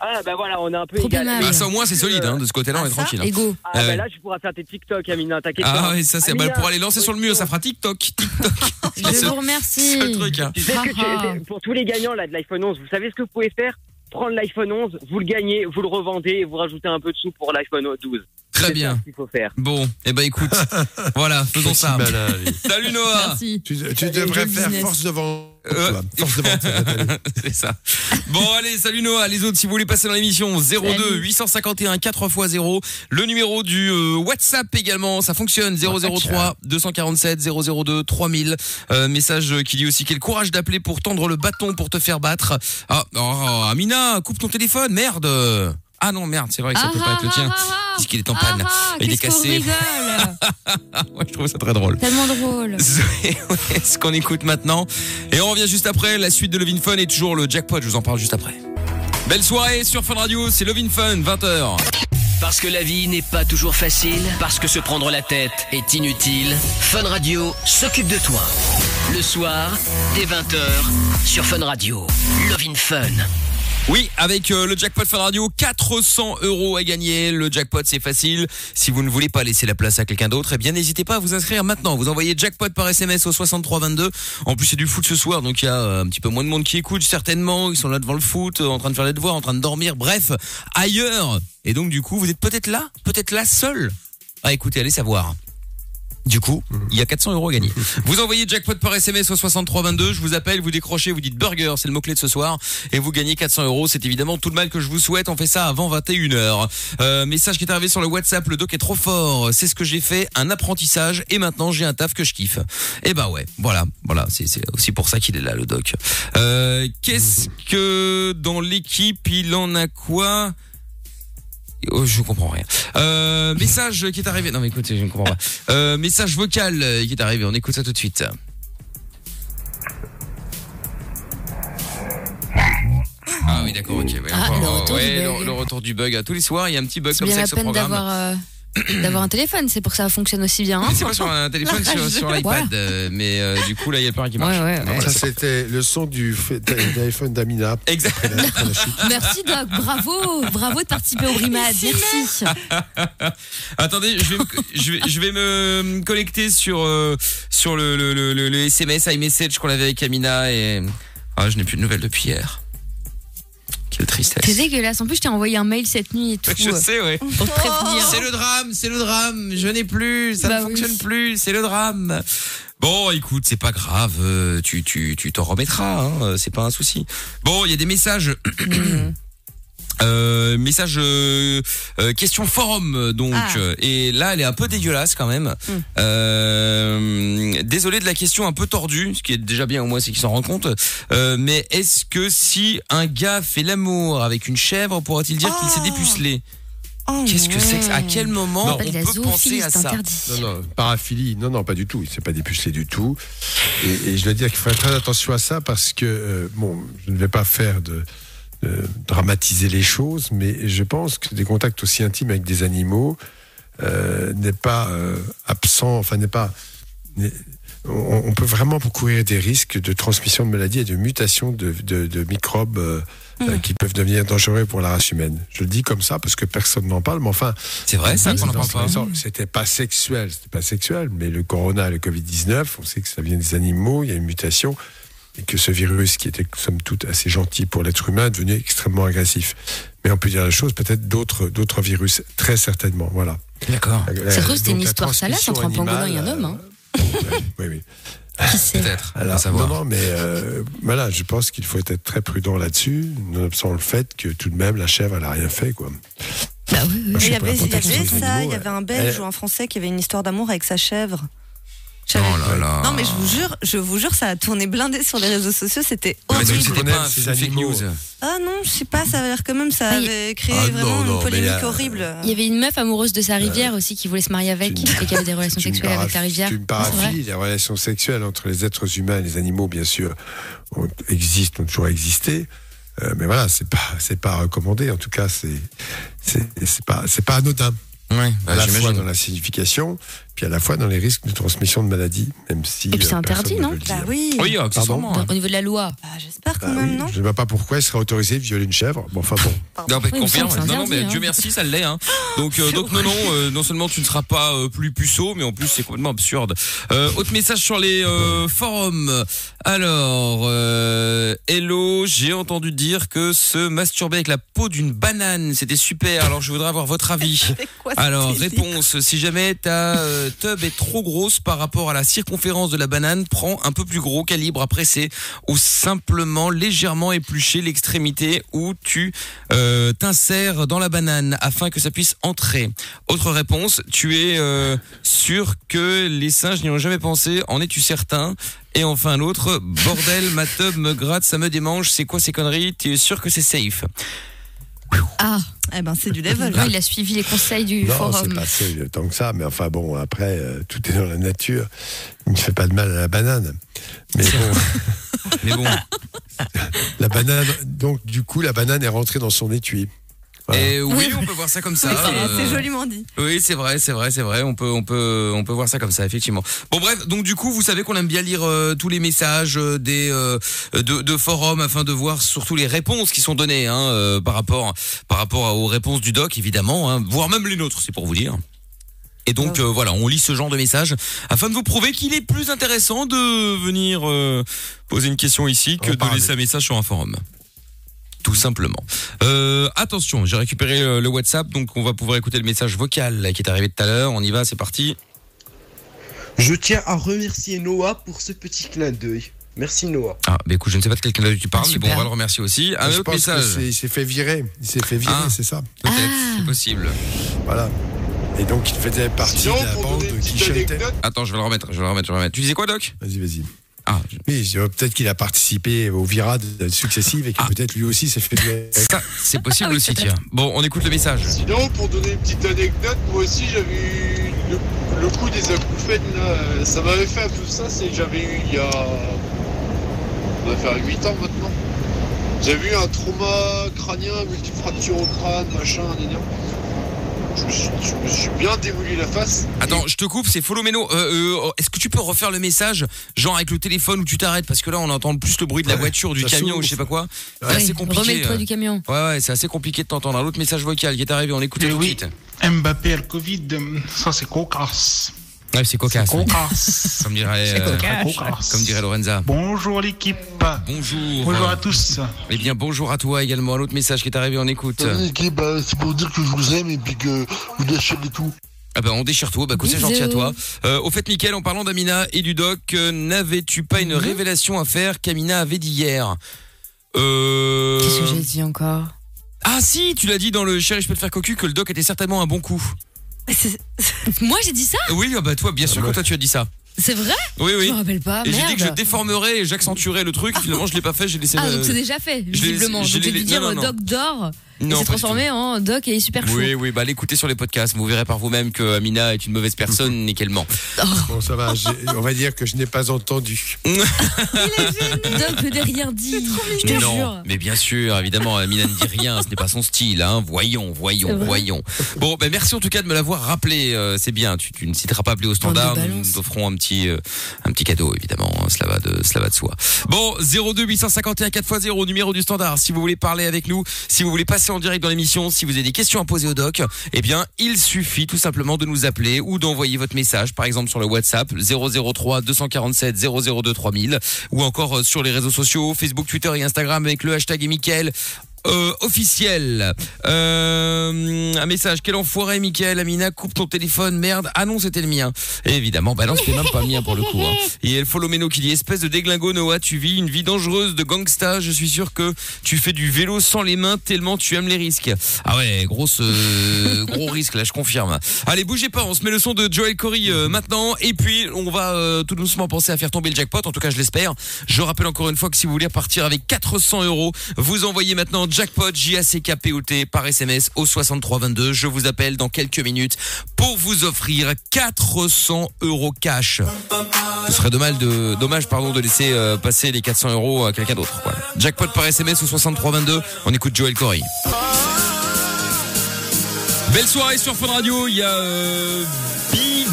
Ah bah voilà, on est un peu égal. Bah ça au moins c'est solide, hein, de ce côté-là, on Ah, est tranquille. hein. Ego. Ah Ah bah ouais. là tu pourras faire tes TikTok Amina, t'inquiète pas. Ah oui, ça c'est, bah, Amina, pour aller lancer sur le mur, ça fera TikTok, TikTok. [LAUGHS] Je vous [LAUGHS] le remercie. seul truc. hein. Tu sais ce que tu- Ah, ah. pour tous les gagnants là de l'iPhone 11, vous savez ce que vous pouvez faire? Prendre l'iPhone 11, vous le gagnez, vous le revendez et vous rajoutez un peu de sous pour l'iPhone 12. Très bien. qu'il faut faire. Bon, eh ben écoute, [LAUGHS] voilà, faisons ça. Salut Noah. Merci. Tu, tu devrais faire business. force devant. Euh. [LAUGHS] C'est ça. Bon, allez, salut Noah. Les autres, si vous voulez passer dans l'émission, 02 Salut. 851 4x0. Le numéro du euh, WhatsApp également, ça fonctionne. 003 247 002 3000. Euh, message qui dit aussi quel courage d'appeler pour tendre le bâton pour te faire battre. Ah, oh, Amina, coupe ton téléphone, merde. Ah non, merde, c'est vrai que ça Ah, peut pas être le ah, tien. ah, ah, Parce qu'il est en panne. ah, Il est cassé. [LAUGHS] Ouais, je trouve ça très drôle. Tellement drôle. [LAUGHS] Ce qu'on écoute maintenant. Et on revient juste après. La suite de Levin Fun et toujours le jackpot. Je vous en parle juste après. Belle soirée sur Fun Radio. C'est Levin Fun, 20h. Parce que la vie n'est pas toujours facile, parce que se prendre la tête est inutile, Fun Radio s'occupe de toi. Le soir, dès 20h, sur Fun Radio. Love in Fun. Oui, avec euh, le jackpot Fun Radio, 400 euros à gagner. Le jackpot, c'est facile. Si vous ne voulez pas laisser la place à quelqu'un d'autre, eh bien, n'hésitez pas à vous inscrire maintenant. Vous envoyez jackpot par SMS au 6322. En plus, c'est du foot ce soir, donc il y a euh, un petit peu moins de monde qui écoute, certainement. Ils sont là devant le foot, euh, en train de faire les devoirs, en train de dormir. Bref, ailleurs. Et donc, du coup, vous êtes peut-être là, peut-être là seul. Ah, écoutez, allez savoir. Du coup, il y a 400 euros à gagner. Vous envoyez jackpot par SMS au 6322, je vous appelle, vous décrochez, vous dites burger, c'est le mot-clé de ce soir, et vous gagnez 400 euros. C'est évidemment tout le mal que je vous souhaite. On fait ça avant 21h. Euh, message qui est arrivé sur le WhatsApp, le doc est trop fort. C'est ce que j'ai fait, un apprentissage, et maintenant j'ai un taf que je kiffe. Et bah ouais, voilà, voilà, c'est c'est aussi pour ça qu'il est là, le doc. Euh, Qu'est-ce que dans l'équipe, il en a quoi? Oh, je comprends rien. Euh, message qui est arrivé. Non mais écoutez, je ne comprends pas. Euh, message vocal euh, qui est arrivé. On écoute ça tout de suite. Ah oui d'accord ok. Ah, le retour ouais, du le, bug. le retour du bug. À tous les soirs, il y a un petit bug comme bien ça la avec ce peine programme. [CLEARS THROAT] d'avoir un téléphone. C'est pour que ça fonctionne aussi bien. hein. Mais c'est pas sur un téléphone, sur, sur l'iPad. Voilà. euh, mais euh, du coup là, il y a plus rien qui marche. Ouais, ouais. Ça, c'était le son du d'iPhone d'Amina. Exact. après la- après la chute. [LAUGHS] Merci Doc, bravo, bravo de participer au brimade. Merci. [LAUGHS] Attendez, je vais, me, je vais, je vais me connecter sur euh, sur le, le, le, le- le SMS iMessage qu'on avait avec Amina et ah, je n'ai plus de nouvelles depuis hier. Quelle tristesse. C'est dégueulasse. En plus, je t'ai envoyé un mail cette nuit et tout Je euh, sais, ouais. pour te prévenir. C'est le drame, c'est le drame. Je n'ai plus, ça Bah ne oui. fonctionne plus, c'est le drame. Bon, écoute, c'est pas grave, euh, tu tu tu t'en remettras, hein, euh, c'est pas un souci. Bon, il y a des messages. Euh, message euh, euh, question forum donc Ah. et là elle est un peu dégueulasse quand même. Euh, désolé de la question un peu tordue, ce qui est déjà bien au moins c'est qu'il s'en rend compte. Euh, mais est-ce que si un gars fait l'amour avec une chèvre, pourra-t-il dire qu'il s'est Oh. dépucelé Oh, Qu'est-ce que c'est que ça? À quel moment C'est on peut penser à ça? interdit. Non, non, paraphilie, non, non, pas du tout. Il ne s'est pas dépucelé du tout. Et, et je dois dire qu'il faut faire très attention à ça parce que, euh, bon, je ne vais pas faire de, de dramatiser les choses, mais je pense que des contacts aussi intimes avec des animaux euh, n'est pas euh, absent, enfin, n'est pas. on, on peut vraiment courir des risques de transmission de maladies et de mutation de, de- de microbes euh, euh, qui peuvent devenir dangereux pour la race humaine. Je le dis comme ça parce que personne n'en parle, mais enfin, C'est vrai ça qu'on en parle pas. c'était pas sexuel, c'était pas sexuel, mais le corona, le Covid-19, on sait que ça vient des animaux, il y a une mutation, et que ce virus, qui était somme toute assez gentil pour l'être humain, est devenu extrêmement agressif. Mais on peut dire la chose, peut-être d'autres, d'autres virus, très certainement, voilà. D'accord. C'est vrai, c'était une histoire salace entre un pangolin et un homme. Hein. euh, oui, oui. Peut-être. Alors, savoir. non, non, mais euh, voilà, je pense qu'il faut être très prudent là-dessus, nonobstant le fait que tout de même, la chèvre, elle a rien fait, quoi. Bah oui. Moi, il y avait, il y protection avait des ça, il y avait un euh, Belge elle- ou un Français qui avait une histoire d'amour avec sa chèvre. Oh J'avais- là là. Non mais je vous jure, je vous jure, ça a tourné blindé sur les réseaux sociaux, c'était horrible. tu c'était pas un fake news Ah non, je sais pas, ça avait l'air quand même, ça avait créé Ah, vraiment non, non, une polémique a- horrible. Il y avait une meuf amoureuse de sa rivière aussi qui voulait se marier avec une- et qui avait des relations sexuelles avec la rivière. C'est une C'est vrai. paraphilie. Les relations sexuelles entre les êtres humains et les animaux, bien sûr, ont, existent, ont toujours existé. Euh, mais voilà, c'est pas, c'est pas recommandé. En tout cas, c'est, c'est, c'est pas, c'est pas anodin. Ouais, bah, à la fois dans la signification, puis à la fois dans les risques de transmission de maladies, même si. Et puis c'est euh, interdit, non Bah oui. Oui. Dans- hein. Au niveau de la loi. Bah, J'espère quand Bah même, oui, non je ne vois pas pourquoi il serait autorisé de violer une chèvre. Bon, enfin bon. Non, mais Oui, Non, non, mais interdit, Dieu hein. merci, ça l'est. Hein. [LAUGHS] Donc, euh, donc non, non, euh, non seulement tu ne seras pas euh, plus puceau, mais en plus c'est complètement absurde. Euh, autre message sur les euh, forums. Alors, euh, hello, j'ai entendu dire que se masturber avec la peau d'une banane, c'était super. Alors, je voudrais avoir votre avis. [LAUGHS] Quoi Alors, réponse, si jamais ta euh, tub est trop grosse par rapport à la circonférence de la banane, prends un peu plus gros calibre. À presser ou simplement légèrement éplucher l'extrémité où tu euh, t'insères dans la banane afin que ça puisse entrer. Autre réponse, tu es euh, sûr que les singes n'y ont jamais pensé, en es-tu certain? Et enfin l'autre, bordel, ma tub me gratte, ça me démange, c'est quoi ces conneries? Tu es sûr que c'est safe? Ah, Eh ben, c'est du level. là, il a suivi les conseils du Non, c'est forum. pas assez tant que ça, mais enfin bon, après, euh, tout est dans la nature. Il ne fait pas de mal à la banane. Mais bon, [LAUGHS] Mais bon, la banane, donc du coup, la banane est rentrée dans son étui. Voilà. et oui, on peut voir ça comme ça. Oui, c'est- euh, c'est joliment dit. Oui, c'est vrai, c'est vrai, c'est vrai. On peut, on peut, on peut voir ça comme ça, effectivement. Bon, bref, donc du coup, vous savez qu'on aime bien lire euh, tous les messages euh, des euh, de, de forums afin de voir surtout les réponses qui sont données hein, euh, par rapport par rapport aux réponses du doc, évidemment, hein, voire même les nôtres, c'est pour vous dire. Et donc euh, voilà, on lit ce genre de messages afin de vous prouver qu'il est plus intéressant de venir euh, poser une question ici que de laisser un message sur un forum. Tout simplement. Euh, attention, j'ai récupéré le WhatsApp, donc on va pouvoir écouter le message vocal là, qui est arrivé tout à l'heure. On y va, c'est parti. Je tiens à remercier Noah pour ce petit clin d'œil. Merci Noah. Ah, bah écoute, je ne sais pas de quel canal tu parles, Ah, mais bon, on va le remercier aussi. Un je autre pense message, que il s'est fait virer. Il s'est fait virer, Ah. c'est ça. peut-être, Ah. c'est possible. Voilà. Et donc, il faisait partie Sinon, de la bande qui chantait. Attends, je vais le remettre, je vais le remettre, je vais le remettre. Tu disais quoi, Doc? Vas-y, vas-y. Je- Oui, peut-être qu'il a participé aux virades successives et que Ah. peut-être lui aussi s'est fait ça, c'est possible Ah oui, aussi, tiens. Bon, on écoute le message. sinon, pour donner une petite anecdote, moi aussi j'avais eu le, le coup des acouphènes là. Ça m'avait fait un peu ça, c'est que j'avais eu il y a. On va faire 8 ans maintenant. J'avais eu un trauma crânien, multifracture au crâne, machin, gna je me, suis, je me suis bien démoli la face. Attends, je te coupe, c'est Folomeno. Euh, euh, Est-ce que tu peux refaire le message, genre avec le téléphone où tu t'arrêtes? Parce que là, on entend plus le bruit de la Ouais, voiture, du camion ou je sais pas quoi. C'est Ouais, assez compliqué. Remets-le-toi euh. du camion. Ouais, ouais, c'est assez compliqué de t'entendre. Un autre message vocal qui est arrivé, on écoute Eh tout de oui. suite. Mbappé et le Covid, ça c'est cocasse. Ouais, c'est cocasse. C'est cocasse. Comme dirait, C'est euh, cocasse. cocasse. comme dirait Lorenza. Bonjour l'équipe. Bonjour. Bonjour à tous. Eh bien, bonjour à toi également. Un autre message qui est arrivé, on écoute. l'équipe, bah, c'est pour dire que je vous aime et puis que vous déchirez tout. Ah bah on déchire tout, bah écoute, c'est gentil à toi. Euh, au fait, Mickaël, en parlant d'Amina et du doc, euh, n'avais-tu pas une Mhm. révélation à faire qu'Amina avait dit hier? Euh... Qu'est-ce que j'ai dit encore? Ah si, tu l'as dit dans le chéri, je peux te faire cocu que le doc était certainement un bon coup. Moi, j'ai dit ça Oui, ah bah toi, bien sûr que toi tu as dit ça. C'est vrai? Oui, oui. Je me rappelle pas. Et j'ai dit que je merde. déformerais et j'accentuerais le truc. Finalement, je l'ai pas fait. J'ai laissé. Ah, donc c'est déjà fait, je l'ai- visiblement. je Donc l'ai- j'ai dû non, dire non, euh, non. Doc d'or. Non, s'est transformé en Doc et super chaud. Oui, oui, bah l'écoutez sur les podcasts. Vous verrez par vous-même que Amina est une mauvaise personne et qu'elle ment. Bon, ça va, on va dire que je n'ai pas entendu. [LAUGHS] Doc ne rien dit. Je te non, jure. mais bien sûr, évidemment, Amina ne dit rien. Ce n'est pas son style. Hein. Voyons, voyons, voyons. Bon, ben merci en tout cas de me l'avoir rappelé. euh, c'est bien. Tu, tu ne citeras pas appeler au standard. Nous nous t'offrons un petit, euh, un petit cadeau, évidemment. hein, Cela va de, cela va de soi. Bon, 02 851 4x0, numéro du standard. Si vous voulez parler avec nous, si vous voulez passer en direct dans l'émission, si vous avez des questions à poser au doc, eh bien, il suffit tout simplement de nous appeler ou d'envoyer votre message, par exemple sur le WhatsApp 003 247 002 3000 ou encore euh, sur les réseaux sociaux Facebook, Twitter et Instagram avec le hashtag et. Euh, officiel. Euh, un message. Quel enfoiré, Mickaël. Amina, coupe ton téléphone. Merde. Ah non, c'était le mien. Et évidemment, bah non, c'était même pas le mien pour le coup. hein. [LAUGHS] Et El Folomeno qui dit espèce de déglingo Noah, tu vis une vie dangereuse de gangsta. Je suis sûr que tu fais du vélo sans les mains tellement tu aimes les risques. Ah ouais, grosse, euh, [LAUGHS] gros risque là, je confirme. Allez, bougez pas. On se met le son de Joel Corey euh, maintenant. Et puis, on va euh, tout doucement penser à faire tomber le jackpot. En tout cas, je l'espère. Je rappelle encore une fois que si vous voulez partir avec 400 euros, vous envoyez maintenant jackpot J-A-C-K-P-O-T par SMS au 6322. Je vous appelle dans quelques minutes pour vous offrir 400 euros cash. Ce serait dommage de, laisser euh, passer les 400 euros à quelqu'un d'autre. Jackpot par SMS au 6322. On écoute Joel Corey. Belle soirée sur Fun Radio. Il y a euh,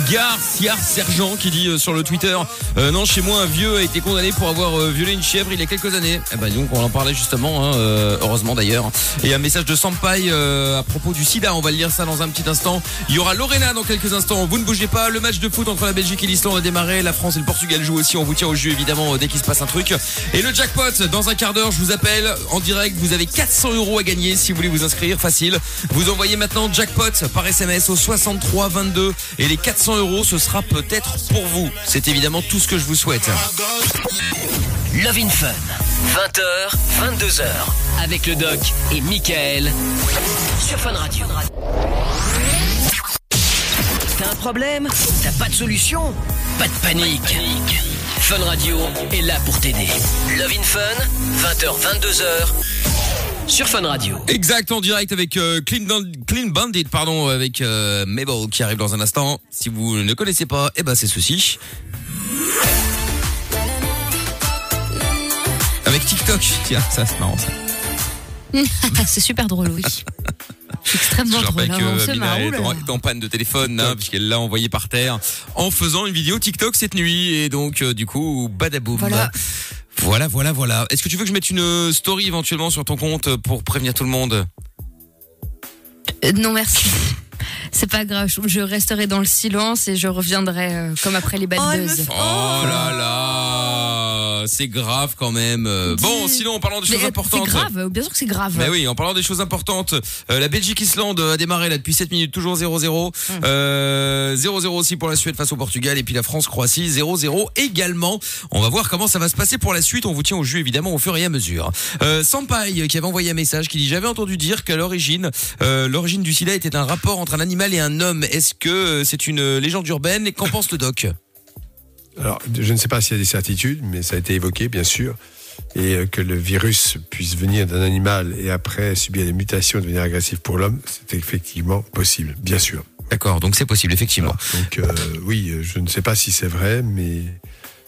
Siar Sergent qui dit euh, sur le Twitter euh, Non, chez moi, un vieux a été condamné pour avoir euh, violé une chèvre il y a quelques années. Eh ben, donc, on en parlait justement, hein, euh, heureusement d'ailleurs. Et un message de Sampai euh, à propos du sida. On va lire ça dans un petit instant. Il y aura Lorena dans quelques instants. Vous ne bougez pas. Le match de foot entre la Belgique et l'Islande a démarré. La France et le Portugal jouent aussi. On vous tient au jeu évidemment euh, dès qu'il se passe un truc. Et le jackpot, dans un quart d'heure, je vous appelle en direct. Vous avez 400 euros à gagner si vous voulez vous inscrire. Facile. Vous envoyez maintenant jackpot par SMS au 63 22 et les 400 ce sera peut-être pour vous. C'est évidemment tout ce que je vous souhaite. Love in Fun. 20h, 22h. Avec le doc et Michael. Sur Fun Radio. T'as un problème? T'as pas de solution? Pas de panique. Fun Radio est là pour t'aider. Love in Fun. 20h, 22h. Sur Fun Radio. Exact, en direct avec euh, Clean, Ban- Clean Bandit, pardon, avec euh, Mabel qui arrive dans un instant. Si vous ne connaissez pas, eh ben c'est ceci. Avec TikTok, tiens, ça c'est marrant ça. [LAUGHS] c'est super drôle, oui. C'est [LAUGHS] extrêmement Je drôle. hein, que on se Mina est oula. en, est en panne de téléphone, hein, puisqu'elle l'a envoyé par terre en faisant une vidéo TikTok cette nuit. Et donc, euh, du coup, badaboum. Voilà. Voilà, voilà, voilà. Est-ce que tu veux que je mette une euh, story éventuellement sur ton compte pour prévenir tout le monde? Euh, non, merci. C'est pas grave, je- resterai dans le silence et je reviendrai euh, comme après les bad Oh, buzz. Oh là là, c'est grave quand même. Euh, Bon, sinon en parlant des Mais, choses euh, importantes. C'est grave, bien sûr que c'est grave. Mais oui, en parlant des choses importantes, euh, la Belgique-Islande a démarré là depuis 7 minutes, toujours 0-0. Hum. Euh, 0-0 aussi pour la Suède face au Portugal et puis la France-Croatie 0-0 également. On va voir comment ça va se passer pour la suite. On vous tient au jus évidemment au fur et à mesure. Euh, Sampaï qui avait envoyé un message qui dit j'avais entendu dire qu'à l'origine, euh, l'origine du sida était un rapport entre un animal et un homme. Est-ce que euh, c'est une euh, légende urbaine? Et qu'en pense le doc? Alors, je ne sais pas s'il y a des certitudes, mais ça a été évoqué, bien sûr. Et euh, que le virus puisse venir d'un animal et après subir des mutations et devenir agressif pour l'homme, c'est effectivement possible, bien sûr. D'accord, donc c'est possible effectivement. Donc euh, oui, je ne sais pas si c'est vrai, mais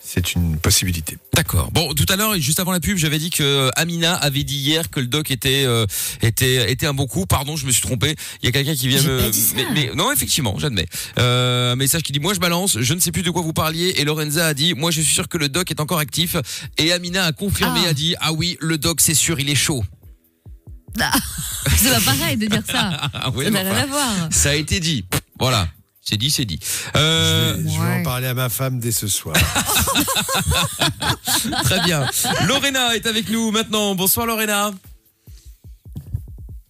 c'est une possibilité. D'accord. Bon, tout à l'heure, juste avant la pub, j'avais dit que euh, Amina avait dit hier que le doc était euh, était était un bon coup. Pardon, je me suis trompé. Il y a quelqu'un qui vient me. pas dit ça. Mais, mais- non, effectivement, j'admets. Euh, un message qui dit moi je balance. Je ne sais plus de quoi vous parliez. Et Lorenza a dit moi je suis sûr que le doc est encore actif. Et Amina a confirmé, Ah. a dit ah oui le doc c'est sûr il est chaud. Ah, [LAUGHS] c'est pas pareil de dire ça. [LAUGHS] Oui, ça n'a rien à voir. Ça a été dit. Voilà. C'est dit, c'est dit. Euh, je vais, je vais ouais. en parler à ma femme dès ce soir. [LAUGHS] Très bien. Lorena est avec nous maintenant. Bonsoir Lorena.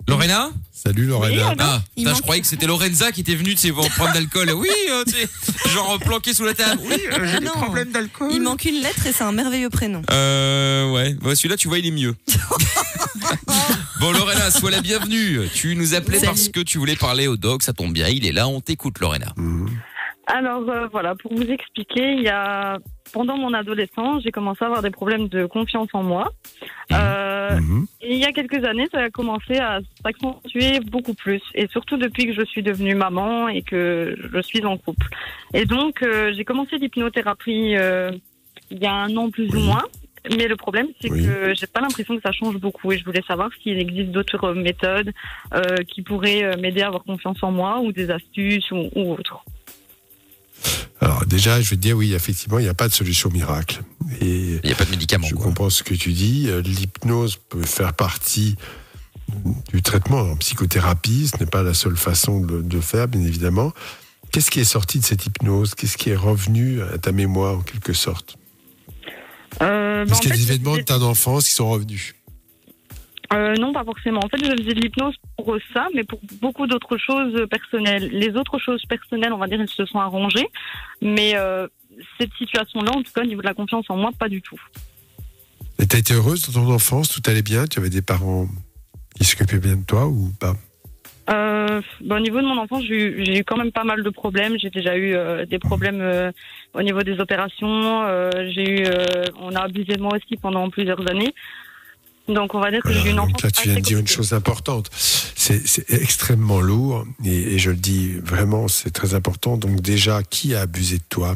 Lorena Salut Lorena. Ah, putain, je croyais que c'était Lorenza qui était venue de ses prendre d'alcool. Oui, euh, tu sais, genre planqué sous la table. Oui, euh, j'ai des problèmes d'alcool. Il manque une lettre et c'est un merveilleux prénom. Euh, ouais. Bah, celui-là, tu vois, il est mieux. [LAUGHS] [LAUGHS] Bon Lorena, sois la bienvenue. Tu nous appelais Salut. parce que tu voulais parler au doc, ça tombe bien, il est là, on t'écoute Lorena. Alors euh, voilà, pour vous expliquer, il y a pendant mon adolescence, j'ai commencé à avoir des problèmes de confiance en moi. Euh, et il y a quelques années, ça a commencé à s'accentuer beaucoup plus, et surtout depuis que je suis devenue maman et que je suis en couple. Et donc, euh, j'ai commencé l'hypnothérapie euh, il y a un an plus ou moins. Mais le problème, c'est que j'ai pas l'impression que ça change beaucoup, et je voulais savoir s'il existe d'autres méthodes euh, qui pourraient euh, m'aider à avoir confiance en moi, ou des astuces ou, ou autres. Alors déjà, je vais te dire, oui, effectivement, il n'y a pas de solution miracle. Et il n'y a pas de médicament. Je comprends ce que tu dis. Euh, L'hypnose peut faire partie du traitement en psychothérapie. Ce n'est pas la seule façon de, de faire, bien évidemment. Qu'est-ce qui est sorti de cette hypnose? Qu'est-ce qui est revenu à ta mémoire, en quelque sorte? Euh, bah, Est-ce en qu'il y a fait, des événements de ta enfance qui sont revenus Euh, non, pas forcément. En fait, je faisais de l'hypnose pour ça, mais pour beaucoup d'autres choses personnelles. Les autres choses personnelles, on va dire, elles se sont arrangées. Mais euh, cette situation-là, en tout cas, au niveau de la confiance en moi, pas du tout. Et t'as été heureuse dans ton enfance? Tout allait bien? Tu avais des parents qui s'occupaient bien de toi ou pas? Euh, bah, au niveau de mon enfance, j'ai eu, quand même pas mal de problèmes. J'ai déjà eu euh, des problèmes euh, au niveau des opérations. Euh, j'ai eu, euh, on a abusé de moi aussi pendant plusieurs années. Donc, on va dire que j'ai eu une enfance. Donc là, tu viens de dire une chose importante. C'est extrêmement lourd et, et je le dis vraiment, c'est très important. Donc déjà, qui a abusé de toi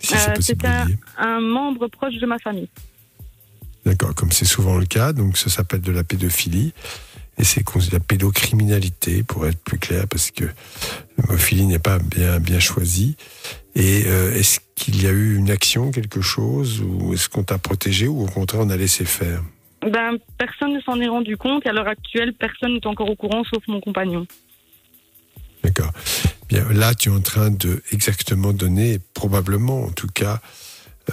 Si c'est Euh, un, un membre proche de ma famille. D'accord, comme c'est souvent le cas, donc ça s'appelle de la pédophilie. Et c'est la pédocriminalité, pour être plus clair, parce que l'homophilie n'est pas bien, bien choisie. Et euh, est-ce qu'il y a eu une action, quelque chose, ou est-ce qu'on t'a protégé, ou au contraire on a laissé faire? Ben, personne ne s'en est rendu compte et à l'heure actuelle, personne n'est encore au courant sauf mon compagnon. D'accord. Bien, là, tu es en train de exactement donner, probablement en tout cas,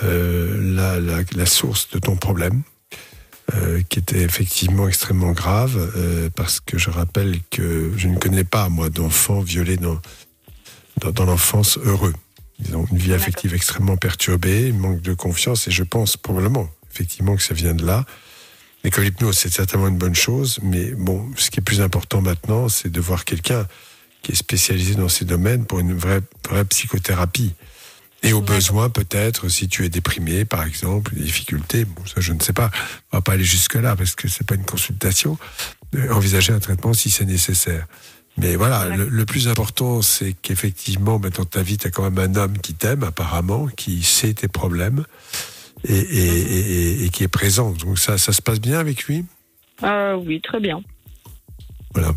euh, la, la, la source de ton problème, euh, qui était effectivement extrêmement grave, euh, parce que je rappelle que je ne connais pas, moi, d'enfants violés dans, dans, dans l'enfance heureux. Ils ont une vie affective extrêmement perturbée, manque de confiance, et je pense probablement, effectivement, que ça vient de là. Et que l'hypnose, c'est certainement une bonne chose, mais bon, ce qui est plus important maintenant, c'est de voir quelqu'un qui est spécialisé dans ces domaines pour une vraie, vraie psychothérapie. Et au besoin, peut-être, si tu es déprimé, par exemple, des difficultés, bon, ça je ne sais pas, on va pas aller jusque-là parce que c'est pas une consultation, euh, envisager un traitement si c'est nécessaire. Mais voilà, le, le plus important, c'est qu'effectivement, dans ta vie, tu as quand même un homme qui t'aime, apparemment, qui sait tes problèmes et, et, et- et- et qui est présent. Donc ça, ça se passe bien avec lui? Euh, oui, très bien. Voilà.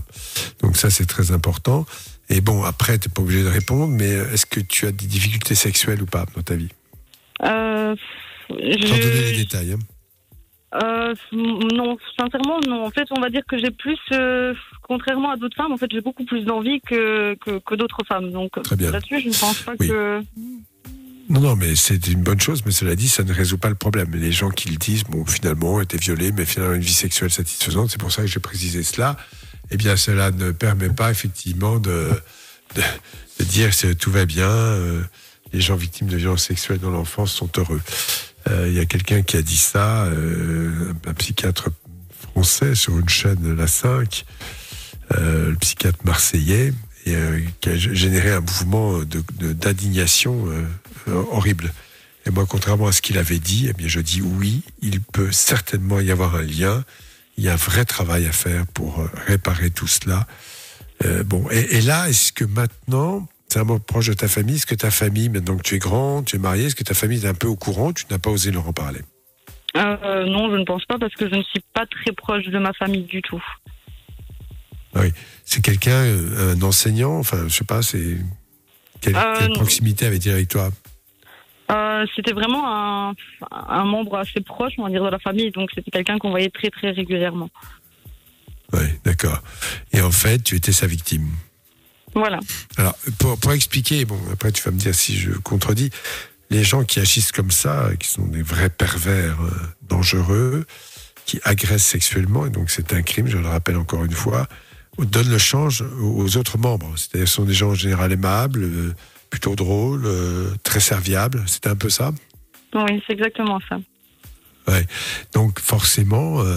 Donc ça, c'est très important. Et bon, après, tu n'es pas obligé de répondre, mais est-ce que tu as des difficultés sexuelles ou pas dans ta vie? Euh, Sans donner les je, détails. hein. euh, non, sincèrement, non. En fait, on va dire que j'ai plus, euh, contrairement à d'autres femmes, en fait, j'ai beaucoup plus d'envie que, que, que d'autres femmes. Donc, là-dessus, je ne pense pas Oui. que. Non, non, mais c'est une bonne chose, mais cela dit, ça ne résout pas le problème. Les gens qui le disent, bon, finalement, ont été violés, mais finalement, une vie sexuelle satisfaisante, c'est pour ça que j'ai précisé cela. Eh bien, cela ne permet pas, effectivement, de, de, de dire que tout va bien, euh, les gens victimes de violences sexuelles dans l'enfance sont heureux. Euh, Il y a quelqu'un qui a dit ça, euh, un psychiatre français sur une chaîne, la 5, euh, le psychiatre marseillais, euh, qui a généré un mouvement d'indignation euh, euh, horrible. Et moi, contrairement à ce qu'il avait dit, eh bien, je dis oui, il peut certainement y avoir un lien. Il y a un vrai travail à faire pour euh, réparer tout cela. Euh, bon, et, là, est-ce que maintenant, c'est un mot proche de ta famille, est-ce que ta famille, maintenant que tu es grand, tu es marié, est-ce que ta famille est un peu au courant Tu n'as pas osé leur en parler? Euh, non, je ne pense pas parce que je ne suis pas très proche de ma famille du tout. Ah Oui, c'est quelqu'un, euh, un enseignant, enfin, je sais pas, c'est quelle, Euh, quelle proximité avait-il avec toi? Euh, c'était vraiment un, un membre assez proche, on va dire, de la famille. Donc, c'était quelqu'un qu'on voyait très, très régulièrement. Oui, d'accord. Et en fait, tu étais sa victime. Voilà. Alors, pour, pour expliquer, bon, après tu vas me dire si je contredis, les gens qui agissent comme ça, qui sont des vrais pervers euh, dangereux, qui agressent sexuellement, et donc c'est un crime, je le rappelle encore une fois, donnent le change aux autres membres. C'est-à-dire, ce sont des gens en général aimables, euh, plutôt drôles, euh, très serviables. C'est un peu ça? Oui, c'est exactement ça. Ouais. Donc, forcément, euh,